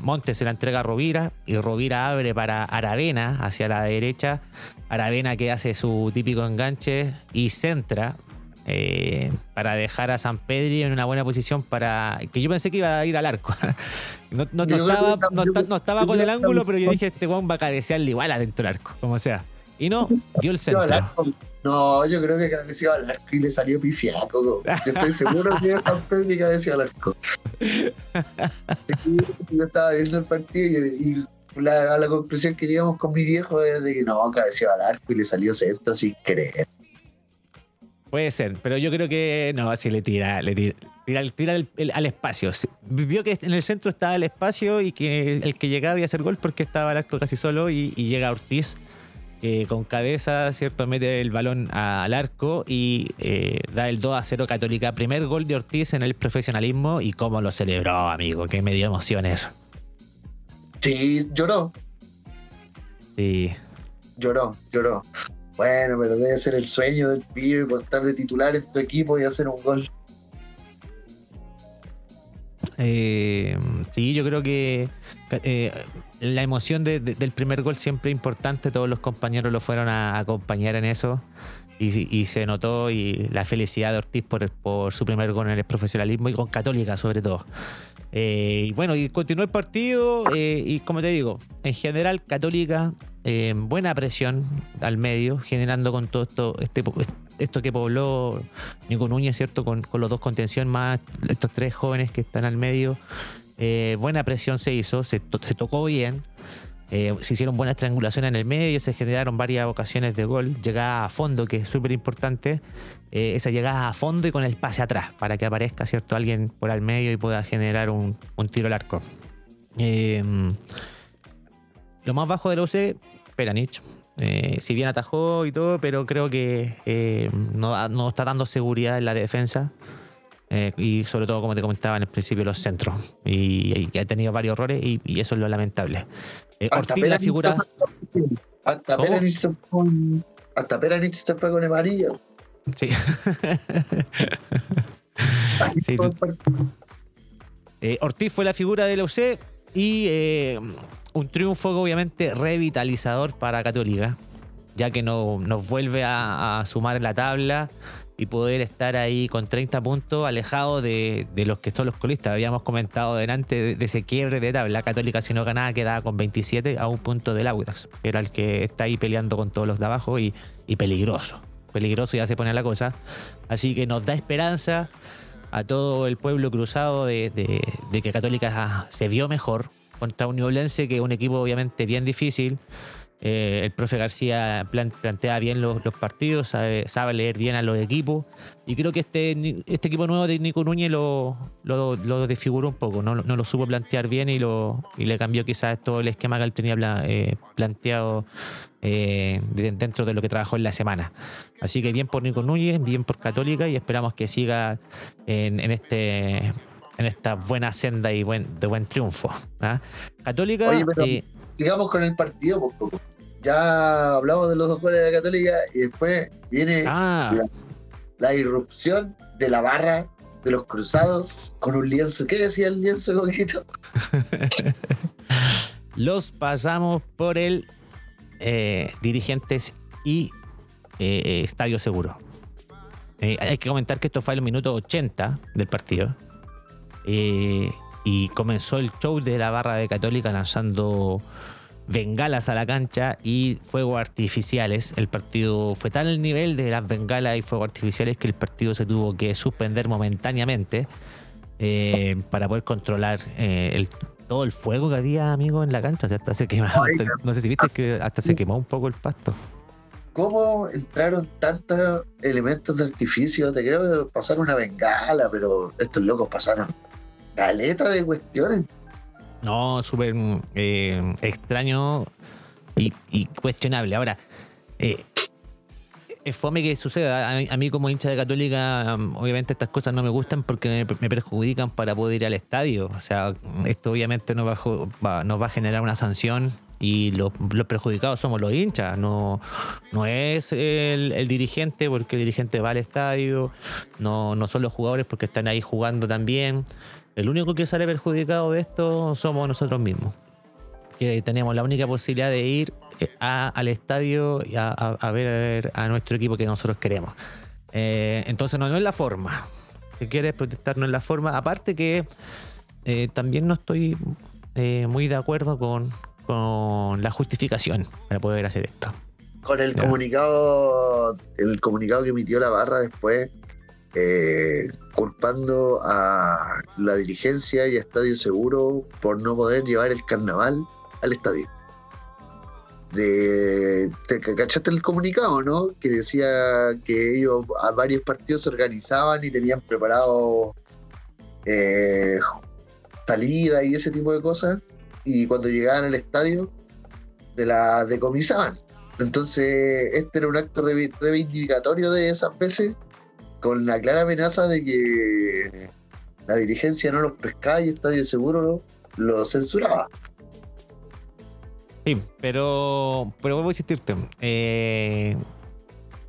Montes se la entrega a Rovira y Rovira abre para Aravena hacia la derecha. Aravena que hace su típico enganche y centra. Eh, para dejar a San Pedri en una buena posición para que yo pensé que iba a ir al arco <laughs> no, estaba, con el ángulo pero yo dije este Juan va a cabecearle igual adentro del arco como sea y no, dio el <laughs> centro. No, yo creo que cabeceó al arco y le salió pifiaco. Yo estoy seguro que era campeón y cabeceó al arco. <laughs> yo estaba viendo el partido y, la, la conclusión que llegamos con mi viejo es de que no, cabeceó al arco y le salió centro sin querer. Puede ser, pero yo creo que no, así le tira, le tira, tira, al espacio. Vio que en el centro estaba el espacio y que el que llegaba iba a hacer gol porque estaba el arco casi solo y, y llega Ortiz eh, con cabeza, ¿cierto? Mete el balón al arco y eh, da el 2 a 0 Católica. Primer gol de Ortiz en el profesionalismo y cómo lo celebró, amigo. Que me dio emoción eso. Sí, lloró. Sí. Lloró, lloró. Bueno, pero debe ser el sueño del pibe por estar de titular en tu equipo y hacer un gol. Eh, sí, yo creo que eh, la emoción de- de- del primer gol siempre es importante. Todos los compañeros lo fueron a, acompañar en eso. Y, y se notó y la felicidad de Ortiz por, por su primer gol en el profesionalismo y con Católica sobre todo. Eh, y bueno, y continuó el partido eh, y como te digo, en general Católica, buena presión al medio, generando con todo esto, este, esto que pobló Nico Núñez, ¿cierto? Con, los dos contención más estos tres jóvenes que están al medio. Eh, buena presión se hizo, se, to- se tocó bien. eh, se hicieron buenas triangulaciones en el medio, se generaron varias ocasiones de gol, llegada a fondo, que es súper importante, eh, esa llegada a fondo y con el pase atrás, para que aparezca cierto alguien por al medio y pueda generar un, un tiro al arco. Lo más bajo de la UC, Peranich. Eh, si bien atajó y todo, pero creo que eh, no, no está dando seguridad en la defensa. Eh, y sobre todo, como te comentaba en el principio, los centros. Y, y ha tenido varios errores y, y eso es lo lamentable. Ortiz, la figura. Hasta. Peranich se fue con. Con amarillo. Sí. Tú- el Ortiz fue la figura de la UC y eh, un triunfo obviamente revitalizador para Católica, ya que no- nos vuelve a, a sumar en la tabla y poder estar ahí con 30 puntos alejado de, los que son los colistas. Habíamos comentado delante de, ese quiebre de tabla. Católica si no ganaba quedaba con 27 a un punto del Audax, que era el que está ahí peleando con todos los de abajo y, peligroso. Peligroso ya se pone la cosa. Así que nos da esperanza a todo el pueblo cruzado de, de- que Católica se vio mejor contra un Ñublense que es un equipo obviamente bien difícil. Eh, el profe García plan- plantea bien los, partidos, sabe, leer bien a los equipos. Y creo que este, este equipo nuevo de Nico Núñez lo, desfiguró un poco, no, lo supo plantear bien y, lo, y le cambió quizás todo el esquema que él tenía eh, planteado eh, de- dentro de lo que trabajó en la semana. Así que bien por Nico Núñez, bien por Católica y esperamos que siga en este en esta buena senda y buen, de buen triunfo. ¿ah? Católica, Oye, pero- eh, Sigamos con el partido, por poco. Ya hablamos de los dos goles de la Católica y después viene ah, la- la irrupción de la barra de los cruzados con un lienzo. ¿Qué decía el lienzo, Coquito? <laughs> los pasamos por el eh, dirigentes y eh, eh, Estadio Seguro. Eh, hay que comentar que esto fue el minuto 80 del partido. Eh, y comenzó el show de la barra de Católica lanzando bengalas a la cancha y fuegos artificiales. El partido fue tal el nivel de las bengalas y fuegos artificiales que el partido se tuvo que suspender momentáneamente eh, para poder controlar eh, el- todo el fuego que había, amigo, en la cancha. O sea, hasta se quemaba. Oiga. No sé si viste que hasta se quemó un poco el pasto. ¿Cómo entraron tantos elementos de artificio? Te creo que pasaron una bengala, pero estos locos pasaron caleta de cuestiones. No, súper eh, extraño y, cuestionable. Ahora, eh, es fome que suceda. A mí, como hincha de Católica, um, obviamente estas cosas no me gustan porque me, perjudican para poder ir al estadio. O sea, esto obviamente nos va- nos va a generar una sanción y los, los perjudicados somos los hinchas. No, no es el, el dirigente porque el dirigente va al estadio, no, no son los jugadores porque están ahí jugando también. El único que sale perjudicado de esto somos nosotros mismos. Que tenemos la única posibilidad de ir eh, a- al estadio y a, a- a ver a nuestro equipo que nosotros queremos. Eh, entonces no, no es la forma. Si quieres protestar no es la forma. Aparte que eh, también no estoy eh, muy de acuerdo con, con la justificación para poder hacer esto. Con el Ya. comunicado, el comunicado que emitió la barra después, eh, culpando a la dirigencia y a Estadio Seguro por no poder llevar el carnaval al estadio. De, ¿Te cachaste el comunicado, no? Que decía que ellos a varios partidos se organizaban y tenían preparado eh, salida y ese tipo de cosas. Y cuando llegaban al estadio, de la decomisaban Entonces, este era un acto reivindicatorio de esas veces, con la clara amenaza de que la dirigencia no los pescaba y Estadio Seguro lo, censuraba. Sí, pero, pero vuelvo a insistirte. Eh,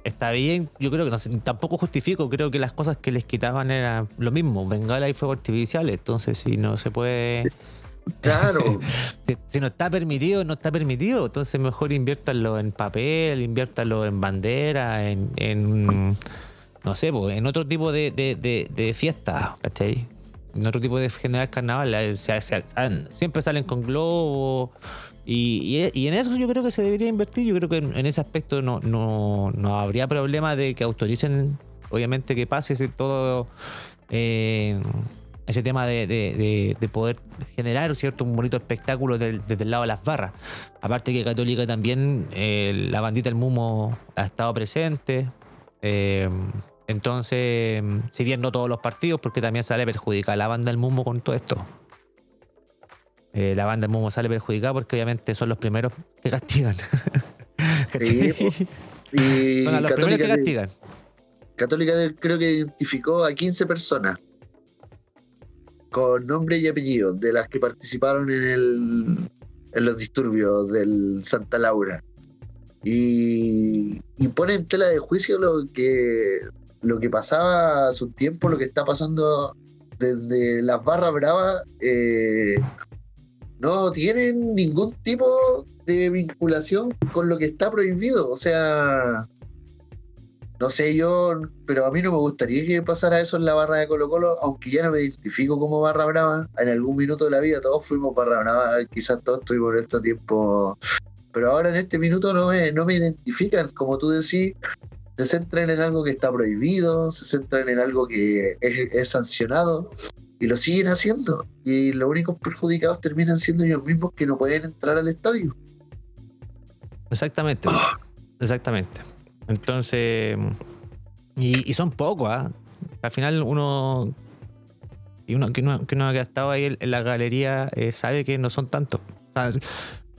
está bien, yo creo que tampoco justifico, creo que las cosas que les quitaban eran lo mismo, bengala y fuego artificial, entonces si no se puede Claro. <laughs> si, no está permitido, no está permitido. Entonces mejor inviértanlo en papel, inviértanlo en bandera, en, no sé, en otro tipo de, de, de, fiesta, ¿cachai? En otro tipo de general carnaval. siempre salen con globos. Y, en eso yo creo que se debería invertir. Yo creo que en, ese aspecto no, habría problema de que autoricen, obviamente, que pase todo. Eh, ese tema de, poder generar cierto un bonito espectáculo desde el lado de las barras. Aparte que Católica también, eh, la bandita del Mumo ha estado presente. Eh, entonces, si bien no todos los partidos, porque también sale perjudicada la banda del Mumo con todo esto. Eh, la banda del Mumo sale perjudicada porque obviamente son los primeros que castigan. sí, <laughs> y son los primeros que castigan. Católica creo que identificó a 15 personas con nombre y apellido de las que participaron en, el, en los disturbios del Santa Laura. Y, y pone en tela de juicio lo que, lo que pasaba hace un tiempo, lo que está pasando desde las barras bravas. Eh, no tienen ningún tipo de vinculación con lo que está prohibido. O sea, no sé yo, pero a mí no me gustaría que pasara eso en la barra de Colo Colo, aunque ya no me identifico como barra brava. En algún minuto de la vida todos fuimos barra brava, quizás todos estuvimos en este tiempo, pero ahora en este minuto no me, no me identifican, como tú decís, se centran en algo que está prohibido, se centran en algo que es, es sancionado y lo siguen haciendo. Y los únicos perjudicados terminan siendo ellos mismos que no pueden entrar al estadio. Exactamente, exactamente. Entonces, y, son pocos, ¿ah? Al final uno, y uno que, no, que no ha estado ahí en la galería eh, sabe que no son tantos.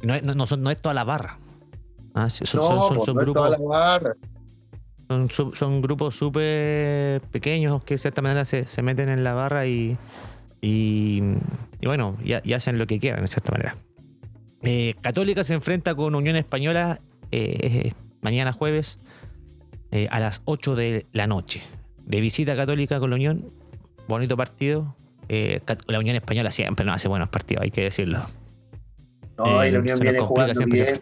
no, es, no, son, no es toda la barra. Ah, son, son, son, grupos. Son, son grupos súper pequeños que de cierta manera se, se meten en la barra y, y, bueno, y, hacen lo que quieran de cierta manera. Eh, Católica se enfrenta con Unión Española eh, mañana jueves eh, a las 8 de la noche. De visita católica con la Unión, bonito partido. La Unión Española siempre no hace buenos partidos, hay que decirlo. No, y la Unión viene jugando bien.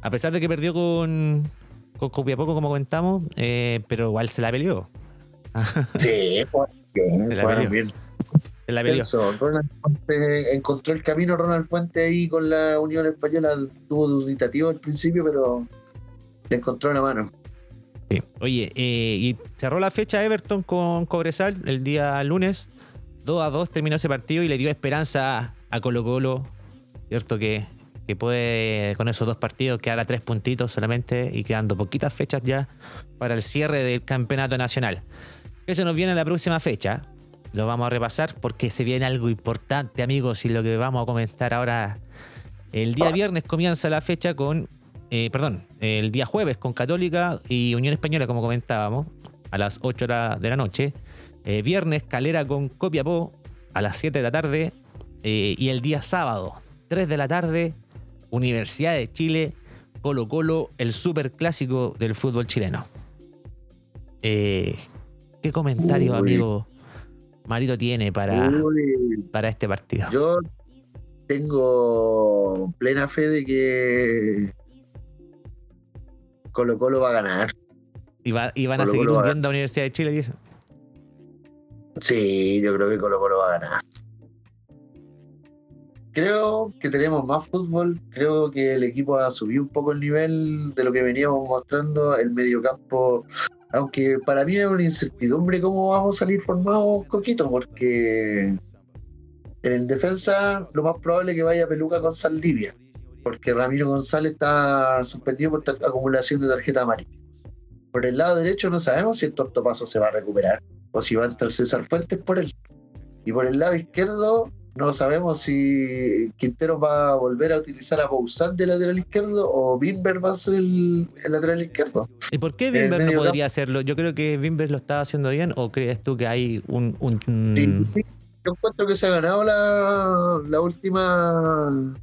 A pesar de que perdió con, con Copiapó, como comentamos, pero igual se la peleó. <laughs> sí, pues bien, se la peleó. bien. Se la peleó. Ronald Fuente, encontró el camino Ronald Fuente ahí con la Unión Española, tuvo duditativo al principio, pero le encontró la mano. Oye, eh, y cerró la fecha Everton con Cobresal el día lunes. 2 a 2 terminó ese partido y le dio esperanza a Colo Colo, ¿cierto? Que, que puede con esos dos partidos quedar a tres puntitos solamente y quedando poquitas fechas ya para el cierre del campeonato nacional. Eso nos viene la próxima fecha. Lo vamos a repasar porque se viene algo importante, amigos, y lo que vamos a comentar ahora. El día viernes comienza la fecha con eh, perdón, el día jueves con Católica y Unión Española, como comentábamos, a las 8 horas de la noche. Eh, viernes, Calera con Copiapó a las 7 de la tarde. Eh, y el día sábado, 3 de la tarde, Universidad de Chile, Colo Colo, el super clásico del fútbol chileno. ¿Qué comentario, amigo Marito, tiene para, para este partido? Yo tengo plena fe de que Colo Colo va a ganar. ¿Y, van a seguir hundiendo a Universidad de Chile eso? Sí, yo creo que Colo Colo va a ganar. Creo que tenemos más fútbol, creo que el equipo ha subido un poco el nivel de lo que veníamos mostrando, el mediocampo, aunque para mí es una incertidumbre cómo vamos a salir formados Coquito, porque en el defensa lo más probable es que vaya Peluca con Saldivia porque Ramiro González está suspendido por acumulación de tarjeta amarilla. Por el lado derecho no sabemos si el tortopaso se va a recuperar o si va a entrar César Fuentes por él. Y por el lado izquierdo no sabemos si Quintero va a volver a utilizar a Bouzat de lateral izquierdo o Bimber va a ser el, lateral izquierdo. ¿Y por qué Bimber no podría hacerlo? Yo creo que Bimber lo está haciendo bien o crees tú que hay un... Yo encuentro que se ha ganado la, la última...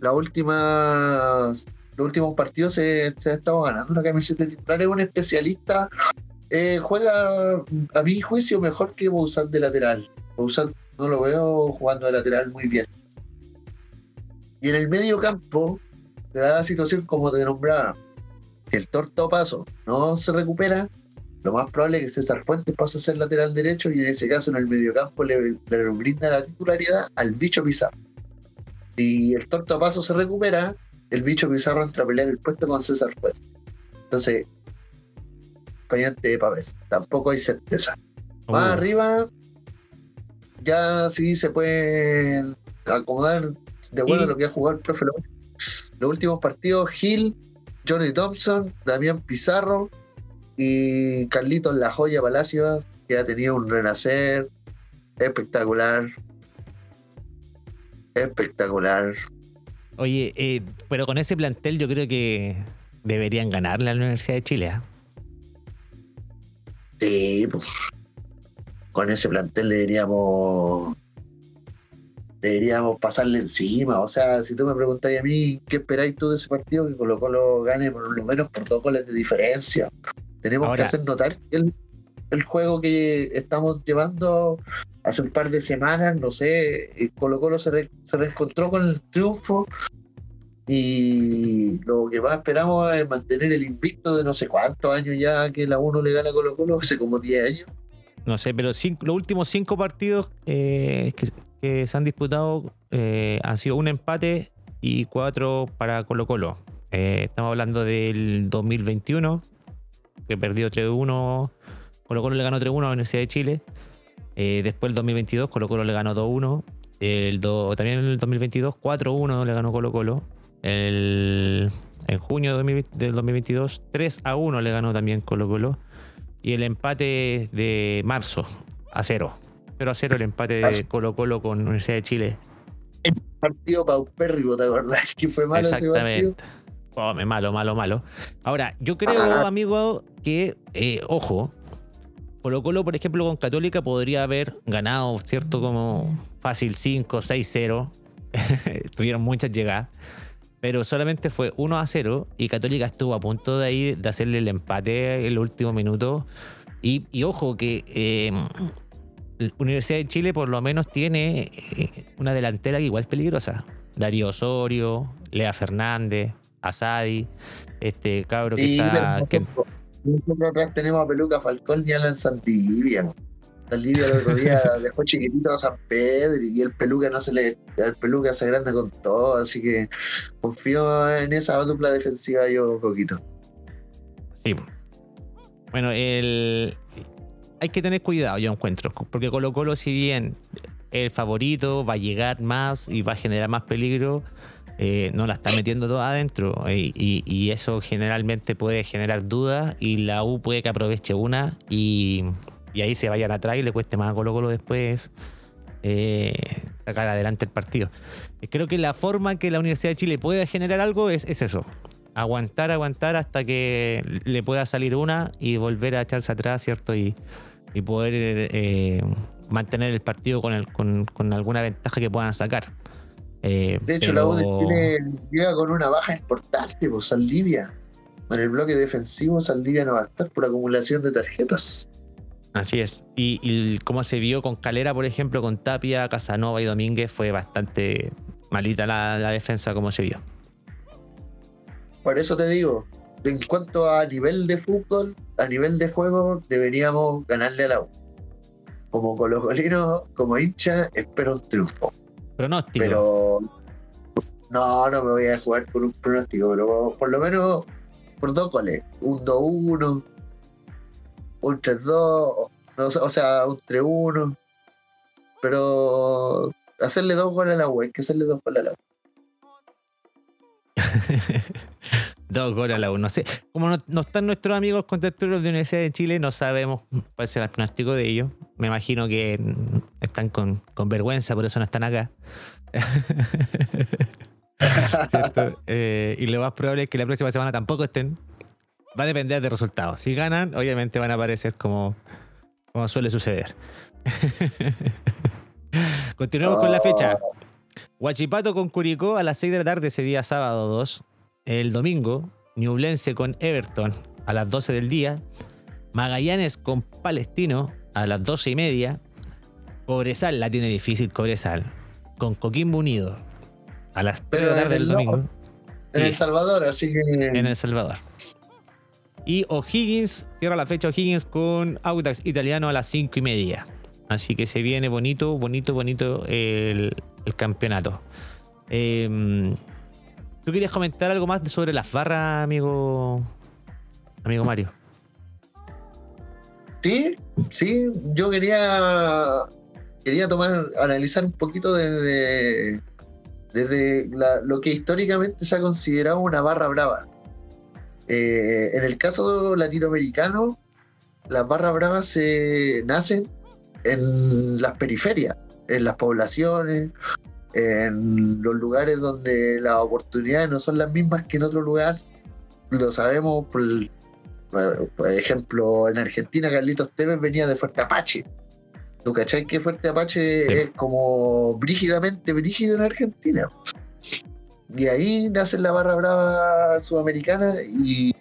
La última... Los últimos partidos se, se ha estado ganando una camiseta titular. Es un especialista eh, juega, a mi juicio, mejor que Bouzat de lateral. Bouzat no lo veo jugando de lateral muy bien. Y en el medio campo se da la situación como te nombraba. Si el torto paso no se recupera, lo más probable es que César Fuentes pase a ser lateral derecho y en ese caso en el mediocampo le, le brinda la titularidad al bicho Pizarro. Si el torto paso se recupera, el bicho Pizarro entra a pelear el puesto con César Fuentes. Entonces, acompañante de Pavés. Tampoco hay certeza. Más oh. arriba, ya sí se puede acomodar de bueno lo que ha jugado el profe. Los últimos partidos, Gil, Johnny Thompson, Damián Pizarro y Carlitos La Joya Palacio, que ha tenido un renacer espectacular. Espectacular. Oye, eh, pero con ese plantel yo creo que deberían ganar la Universidad de Chile. ¿eh? Sí, pues con ese plantel deberíamos deberíamos pasarle encima. O sea, si tú me preguntáis a mí, ¿qué esperáis tú de ese partido? Que Colo Colo gane por lo menos por dos goles de diferencia. Tenemos que hacer notar que el, juego que estamos llevando hace un par de semanas, no sé, Colo Colo se, se reencontró con el triunfo y lo que más esperamos es mantener el invicto de no sé cuántos años ya que la 1 le gana a Colo Colo, hace como 10 años. No sé, pero los últimos cinco partidos eh, que, se han disputado eh, han sido un empate y cuatro para Colo Colo. Eh, estamos hablando del 2021, que perdió 3-1. Colo Colo le ganó 3-1 a la Universidad de Chile. después el 2022, Colo Colo le ganó 2-1. El también en el 2022, 4-1 le ganó Colo Colo. El, en junio del 2022, 3 a 1 le ganó también Colo Colo. Y el empate de marzo, a 0. 0 a 0 el empate de Colo Colo con Universidad de Chile. El partido paupérrimo, ¿te acordás? Que fue malo Exactamente. Ese malo, malo, malo. Ahora, yo creo, amigo, que, eh, ojo, Colo Colo, por ejemplo, con Católica podría haber ganado, ¿cierto? Como fácil 5, 6, 0. Tuvieron muchas llegadas pero solamente fue 1 a 0 y Católica estuvo a punto de ahí de hacerle el empate en el último minuto. Y, ojo que eh, la Universidad de Chile por lo menos tiene eh, una delantera que igual es peligrosa. Darío Osorio, Lea Fernández, Asadi, este cabro que está... Nosotros atrás tenemos a Peluca Falcón y Alan Santillivia. Saldivia el otro día <laughs> dejó chiquitito a San Pedro y el peluca no se le. El peluca se agranda con todo, así que confío en esa dupla defensiva yo un poquito. Sí. Bueno, el. Hay que tener cuidado, yo encuentro, porque Colo Colo, si bien el favorito va a llegar más y va a generar más peligro, eh, no la está metiendo toda adentro y, y, eso generalmente puede generar dudas y la U puede que aproveche una y y ahí se vayan atrás y le cueste más a Colo Colo después eh, sacar adelante el partido. Creo que la forma que la Universidad de Chile puede generar algo es, eso. Aguantar, aguantar hasta que le pueda salir una y volver a echarse atrás, ¿cierto? Y, poder eh, mantener el partido con, con, alguna ventaja que puedan sacar. Eh, de hecho, la U llega con una baja importante, pues Saldivia. En el bloque defensivo, Saldivia no va a estar por acumulación de tarjetas. Así es. Y, y como se vio con Calera, por ejemplo, con Tapia, Casanova y Domínguez, fue bastante malita la, defensa como se vio. Por eso te digo, en cuanto a nivel de fútbol, a nivel de juego, deberíamos ganarle a la U. Como colocolino, como hincha, espero un triunfo. Pronóstico. Pero no, no me voy a jugar por un pronóstico, pero por lo menos por dos goles. Un 2-1, un 3-2, o sea, un 3-1. Pero hacerle dos goles a la web, hay que hacerle dos goles a la U. <laughs> dos goles a la U. No sé, como no, están nuestros amigos contactores de Universidad de Chile, no sabemos cuál será el pronóstico de ellos. Me imagino que están con, con vergüenza, por eso no están acá. <laughs> <laughs> Eh, y lo más probable es que la próxima semana tampoco estén. Va a depender de resultados. Si ganan, obviamente van a aparecer como, como suele suceder. <laughs> Continuamos con la fecha. Huachipato con Curicó a las 6 de la tarde ese día sábado 2. El domingo, Ñublense con Everton a las 12 del día. Magallanes con Palestino a las 12 y media. Cobresal la tiene difícil, Cobresal. Con Coquimbo Unido a las 3 de la tarde del domingo. En El Salvador, así que. En El Salvador. Y O'Higgins, cierra la fecha O'Higgins con Audax Italiano a las 5 y media. Así que se viene bonito, bonito, bonito el, campeonato. Em, ¿Tú querías comentar algo más sobre las barras, amigo, amigo Mario? Sí, sí, yo quería quería tomar, analizar un poquito desde, desde lo que históricamente se ha considerado una barra brava. Eh, en el caso latinoamericano, las barras bravas se nacen en las periferias, en las poblaciones, en los lugares donde las oportunidades no son las mismas que en otro lugar. Lo sabemos, por, por ejemplo, en Argentina Carlitos Tevez venía de Fuerte Apache. ¿Tú cachai que Fuerte Apache es como brígidamente brígido en Argentina? Y ahí nace la barra brava sudamericana y,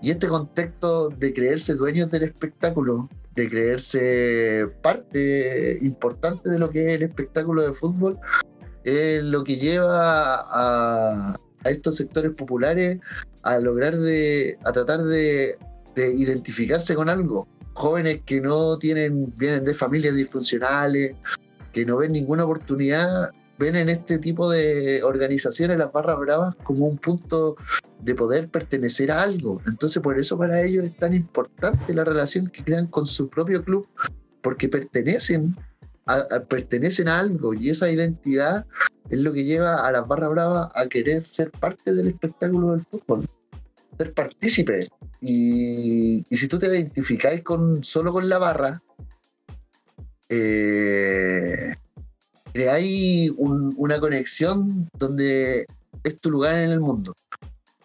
y este contexto de creerse dueños del espectáculo, de creerse parte importante de lo que es el espectáculo de fútbol, es lo que lleva a, estos sectores populares a lograr de, a tratar de, de identificarse con algo. Jóvenes que no tienen, vienen de familias disfuncionales, que no ven ninguna oportunidad ven en este tipo de organizaciones las barras bravas como un punto de poder pertenecer a algo. Entonces por eso para ellos es tan importante la relación que crean con su propio club, porque pertenecen a, pertenecen a algo y esa identidad es lo que lleva a las barras bravas a querer ser parte del espectáculo del fútbol, ser partícipe. Y, si tú te identificáis con, solo con la barra, eh, creáis una conexión donde es tu lugar en el mundo.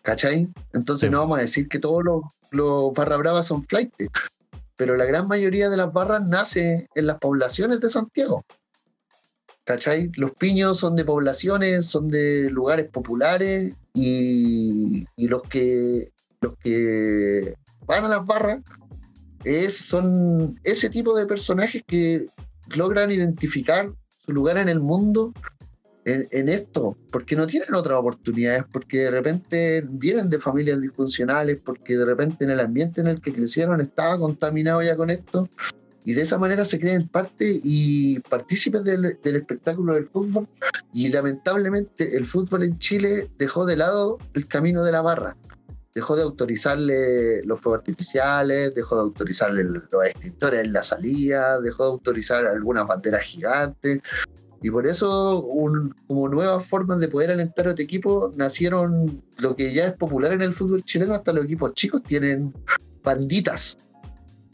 ¿Cachai? Entonces no vamos a decir que todos los, los barra bravas son flight, pero la gran mayoría de las barras nace en las poblaciones de Santiago. ¿Cachai? Los piños son de poblaciones, son de lugares populares y, los que los que van a las barras es, son ese tipo de personajes que logran identificar su lugar en el mundo en, esto, porque no tienen otras oportunidades, porque de repente vienen de familias disfuncionales, porque de repente en el ambiente en el que crecieron estaba contaminado ya con esto, y de esa manera se creen parte y partícipes del, del, espectáculo del fútbol y lamentablemente el fútbol en Chile dejó de lado el camino de la barra. Dejó de autorizarle los fuegos artificiales, dejó de autorizarle los extintores en la salida, dejó de autorizar algunas banderas gigantes, y por eso, como nuevas formas de poder alentar a este equipo, nacieron lo que ya es popular en el fútbol chileno, hasta los equipos chicos tienen banditas.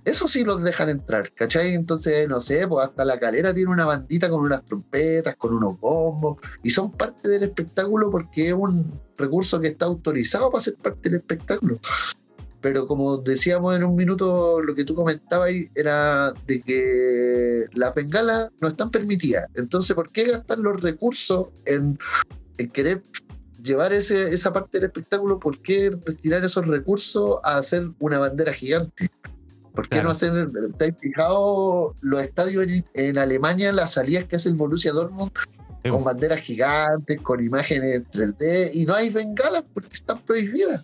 Eso sí los dejan entrar, ¿cachai? Entonces, no sé, pues hasta la calera tiene una bandita con unas trompetas, con unos bombos, y son parte del espectáculo porque es un recurso que está autorizado para ser parte del espectáculo pero como decíamos en un minuto, lo que tú comentabas era de que las bengalas no están permitidas. Entonces, ¿por qué gastar los recursos en, querer llevar ese, esa parte del espectáculo? ¿Por qué destinar esos recursos a hacer una bandera gigante? ¿Por qué no hacer, estáis fijados los estadios en, Alemania, las salidas que hace el Borussia Dortmund con banderas gigantes, con imágenes 3D, y no hay bengalas porque están prohibidas.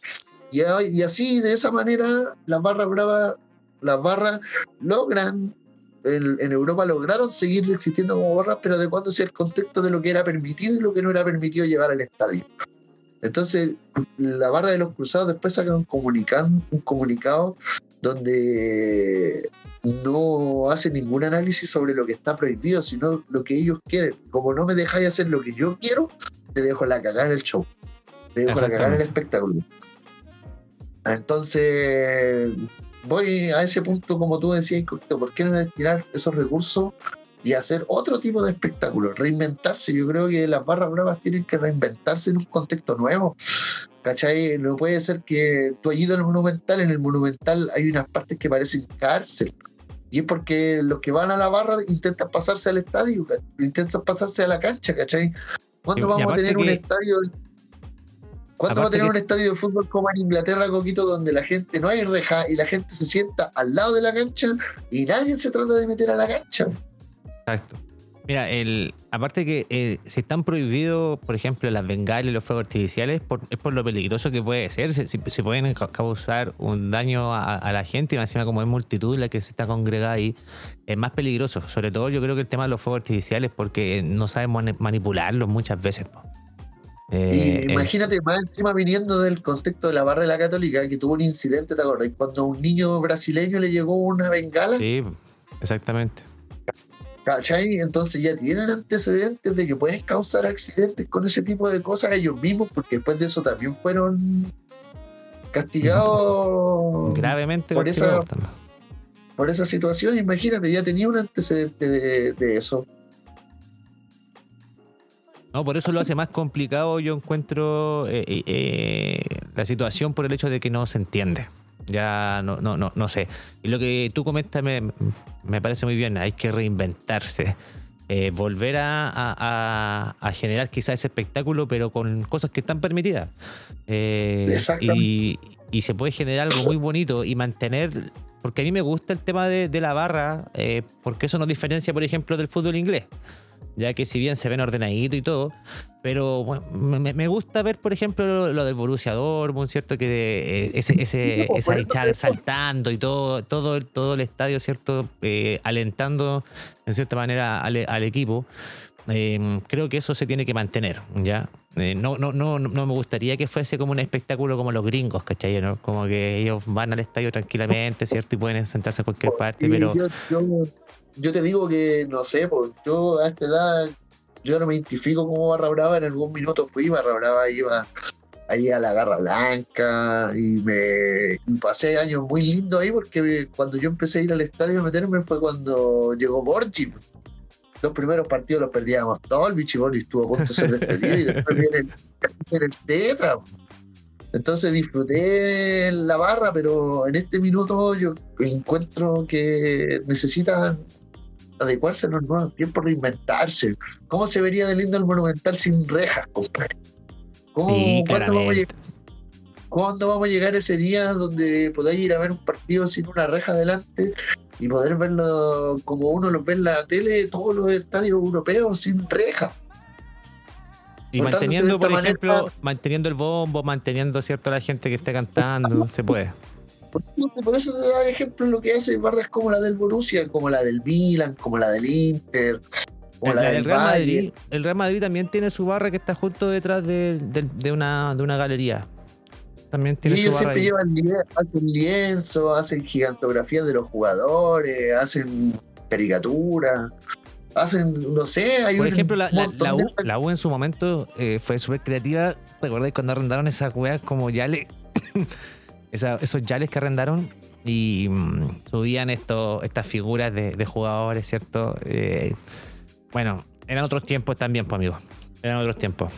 Y, así, de esa manera, las barras bravas, las barras logran, en, Europa lograron seguir existiendo como barras, pero adecuándose al contexto de lo que era permitido y lo que no era permitido llevar al estadio. Entonces, la barra de los cruzados después saca un, un comunicado donde no hace ningún análisis sobre lo que está prohibido, sino lo que ellos quieren. Como no me dejáis hacer lo que yo quiero, te dejo la cagada en el show. Te dejo la cagada en el espectáculo. Entonces, voy a ese punto, como tú decías, ¿por qué no destinar esos recursos y hacer otro tipo de espectáculo, reinventarse. Yo creo que las barras bravas tienen que reinventarse en un contexto nuevo. ¿Cachai? No puede ser que tú allí en el Monumental, en el Monumental hay unas partes que parecen cárcel. Y es porque los que van a la barra intentan pasarse al estadio, intentan pasarse a la cancha, ¿cachai? ¿Cuándo vamos a tener un estadio? ¿Cuándo vamos a tener un estadio de fútbol como en Inglaterra, Coquito, donde la gente no hay reja y la gente se sienta al lado de la cancha y nadie se trata de meter a la cancha? Exacto. Mira, el, aparte que eh, si están prohibidos, por ejemplo, las bengalas y los fuegos artificiales, es por lo peligroso que puede ser. Si, pueden causar un daño a, la gente, y encima como es multitud la que se está congregada ahí, es más peligroso. Sobre todo yo creo que el tema de los fuegos artificiales, porque no sabemos manipularlos muchas veces. Eh, imagínate, más encima viniendo del contexto de la barra de la católica, que tuvo un incidente, ¿te acordás? Cuando a un niño brasileño le llegó una bengala. Sí, exactamente. ¿Cachai? Entonces ya tienen antecedentes de que pueden causar accidentes con ese tipo de cosas ellos mismos, porque después de eso también fueron castigados gravemente por esa, por esa situación. Imagínate, ya tenía un antecedente de, eso. No, por eso lo hace más complicado, yo encuentro eh, eh, eh, la situación por el hecho de que no se entiende. Ya no, no, no, no sé. Y lo que tú comentas me, me parece muy bien. Hay que reinventarse. Eh, volver a, generar quizás ese espectáculo, pero con cosas que están permitidas. Eh, y, y, se puede generar algo muy bonito y mantener, porque a mí me gusta el tema de, la barra, eh, porque eso nos diferencia, por ejemplo, del fútbol inglés ya que si bien se ven ordenaditos y todo, pero me, gusta ver, por ejemplo, lo, del Borussia Dortmund, ¿cierto? Que eh, ese, ese, esa saltando y todo, todo, todo el estadio, ¿cierto? Eh, alentando, en cierta manera, al, equipo. Em, creo que eso se tiene que mantener, ¿ya? Eh, no, no, no, no me gustaría que fuese como un espectáculo como los gringos, ¿cachai? ¿no? Como que ellos van al estadio tranquilamente, ¿cierto? Y pueden sentarse en cualquier parte, pero yo te digo que, no sé, pues yo a esta edad, yo no me identifico como Barra Brava, en algún minuto fui, Barra Brava iba ahí a la Garra Blanca y me pasé años muy lindos ahí porque cuando yo empecé a ir al estadio a meterme fue cuando llegó Borgi. Los primeros partidos los perdíamos todos, el Bichiboni estuvo a punto de ser despedido y después viene el Tetra. Entonces disfruté la barra, pero en este minuto yo encuentro que necesitan adecuarse a los nuevos tiempos, reinventarse. ¿Cómo se vería de lindo el Monumental sin rejas, compadre? ¿Cómo, ¿cuándo, vamos a, llegar ese día donde podáis ir a ver un partido sin una reja adelante y poder verlo como uno lo ve en la tele, todos los estadios europeos sin reja? Y manteniendo, por ejemplo, manteniendo el bombo, manteniendo cierto la gente que esté cantando, se puede. Por eso te da ejemplo lo que hace barras como la del Borussia, como la del Milan, como la del Inter. el, la del Real Madrid, el Real Madrid también tiene su barra que está justo detrás de, una, de una galería. También tiene y ellos siempre llevan hacen lienzo, hacen gigantografías de los jugadores, hacen caricaturas hacen, no sé, hay Por ejemplo, la, U, la, U, en su momento eh, fue súper creativa. ¿Recordáis cuando arrendaron esas weas como esos yales que arrendaron y mm, subían esto, estas figuras de, jugadores, ¿cierto? Eh, bueno, eran otros tiempos también, pues, amigos. Eran otros tiempos.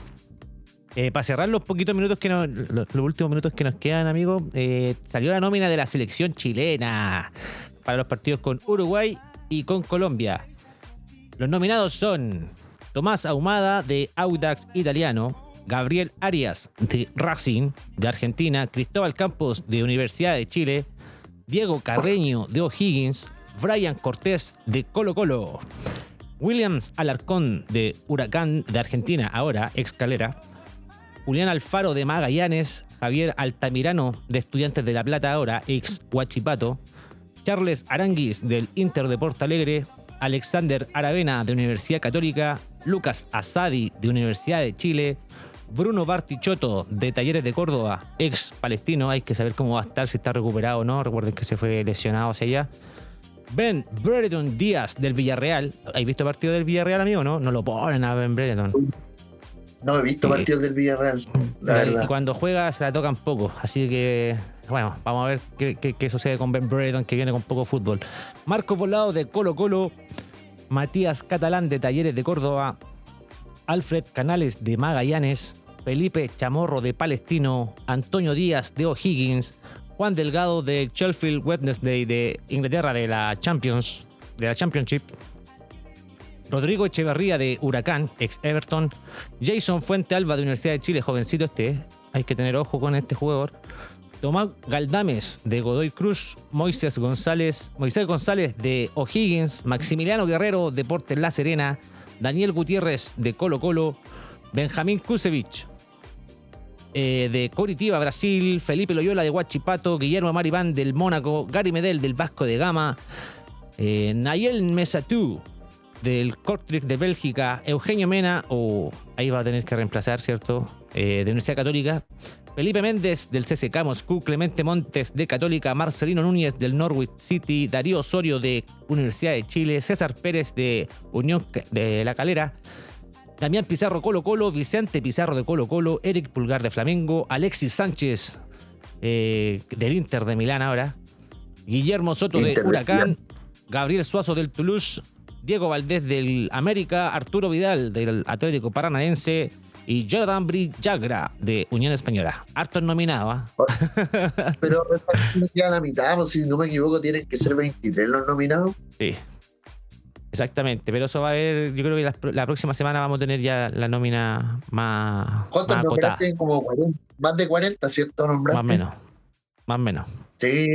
Eh, para cerrar los poquitos minutos que nos, los, últimos minutos que nos quedan, amigos, eh, salió la nómina de la selección chilena para los partidos con Uruguay y con Colombia. Los nominados son Tomás Ahumada de Audax Italiano, Gabriel Arias de Racing de Argentina, Cristóbal Campos de Universidad de Chile, Diego Carreño de O'Higgins, Brian Cortés de Colo Colo, Williams Alarcón de Huracán de Argentina, ahora ex Calera, Julián Alfaro de Magallanes, Javier Altamirano de Estudiantes de La Plata, ahora ex Huachipato, Charles Aranguis del Inter de Porto Alegre, Alexander Aravena de Universidad Católica, Lucas Asadi de Universidad de Chile, Bruno Bartichotto de Talleres de Córdoba, ex palestino, hay que saber cómo va a estar, si está recuperado o no, recuerden que se fue lesionado hacia allá. Ben Brereton Díaz del Villarreal, ¿hay visto partido del Villarreal, amigo? No, no lo ponen a Ben Brereton. No he visto partidos del Villarreal, Y cuando juega se la tocan poco, así que bueno, vamos a ver qué, sucede con Ben Brereton que viene con poco fútbol. Marco Volado de Colo Colo, Matías Catalán de Talleres de Córdoba, Alfred Canales de Magallanes, Felipe Chamorro de Palestino, Antonio Díaz de O'Higgins, Juan Delgado de Sheffield Wednesday de Inglaterra de la Champions, de la Championship, Rodrigo Echeverría de Huracán, ex Everton, Jason Fuente Alba de Universidad de Chile, jovencito este, hay que tener ojo con este jugador. Tomás Galdames de Godoy Cruz, Moisés González, Moisés González de O'Higgins, Maximiliano Guerrero, Deportes La Serena, Daniel Gutiérrez de Colo Colo, Benjamín Kusevich eh, de Coritiba, Brasil, Felipe Loyola de Huachipato, Guillermo Maribán del Mónaco, Gary Medel del Vasco de Gama, eh, Nayel Mesatú del Kortrijk de Bélgica, Eugenio Mena, o ahí va a tener que reemplazar, ¿cierto? Eh, de Universidad Católica, Felipe Méndez del CSK Moscú, Clemente Montes de Católica, Marcelino Núñez del Norwich City, Darío Osorio de Universidad de Chile, César Pérez de Unión de La Calera, Damián Pizarro Colo Colo, Vicente Pizarro de Colo Colo, Eric Pulgar de Flamengo, Alexis Sánchez eh, del Inter de Milán ahora, Guillermo Soto de Huracán, Gabriel Suazo del Toulouse, Diego Valdés del América, Arturo Vidal del Atlético Paranaense, y Jordan Brillagra de Unión Española. Harto nominado, ¿ah? <laughs> Pero ya la mitad, pues, si no me equivoco, tienen que ser 23 los nominados. Sí. Exactamente, pero eso va a haber, yo creo que la, próxima semana vamos a tener ya la nómina más. ¿Cuántos nombraste? Como más de 40, ¿cierto? Nombraste? Más o menos. Más o menos. Sí,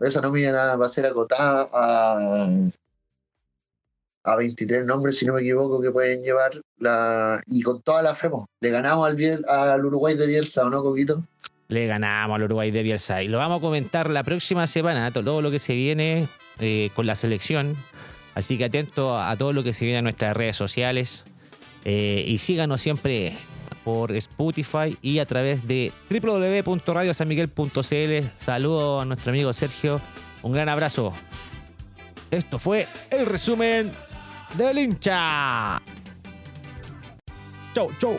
esa nómina va a ser acotada a a 23 nombres, si no me equivoco, que pueden llevar la. Y con toda la fe, le ganamos al, al Uruguay de Bielsa, ¿o no, Coquito? Le ganamos al Uruguay de Bielsa. Y lo vamos a comentar la próxima semana, todo lo que se viene eh, con la selección. Así que atento a todo lo que se viene en nuestras redes sociales. Eh, y síganos siempre por Spotify y a través de www.radiosanmiguel.cl. Saludos a nuestro amigo Sergio. Un gran abrazo. Esto fue el resumen del hincha. Chau, chau.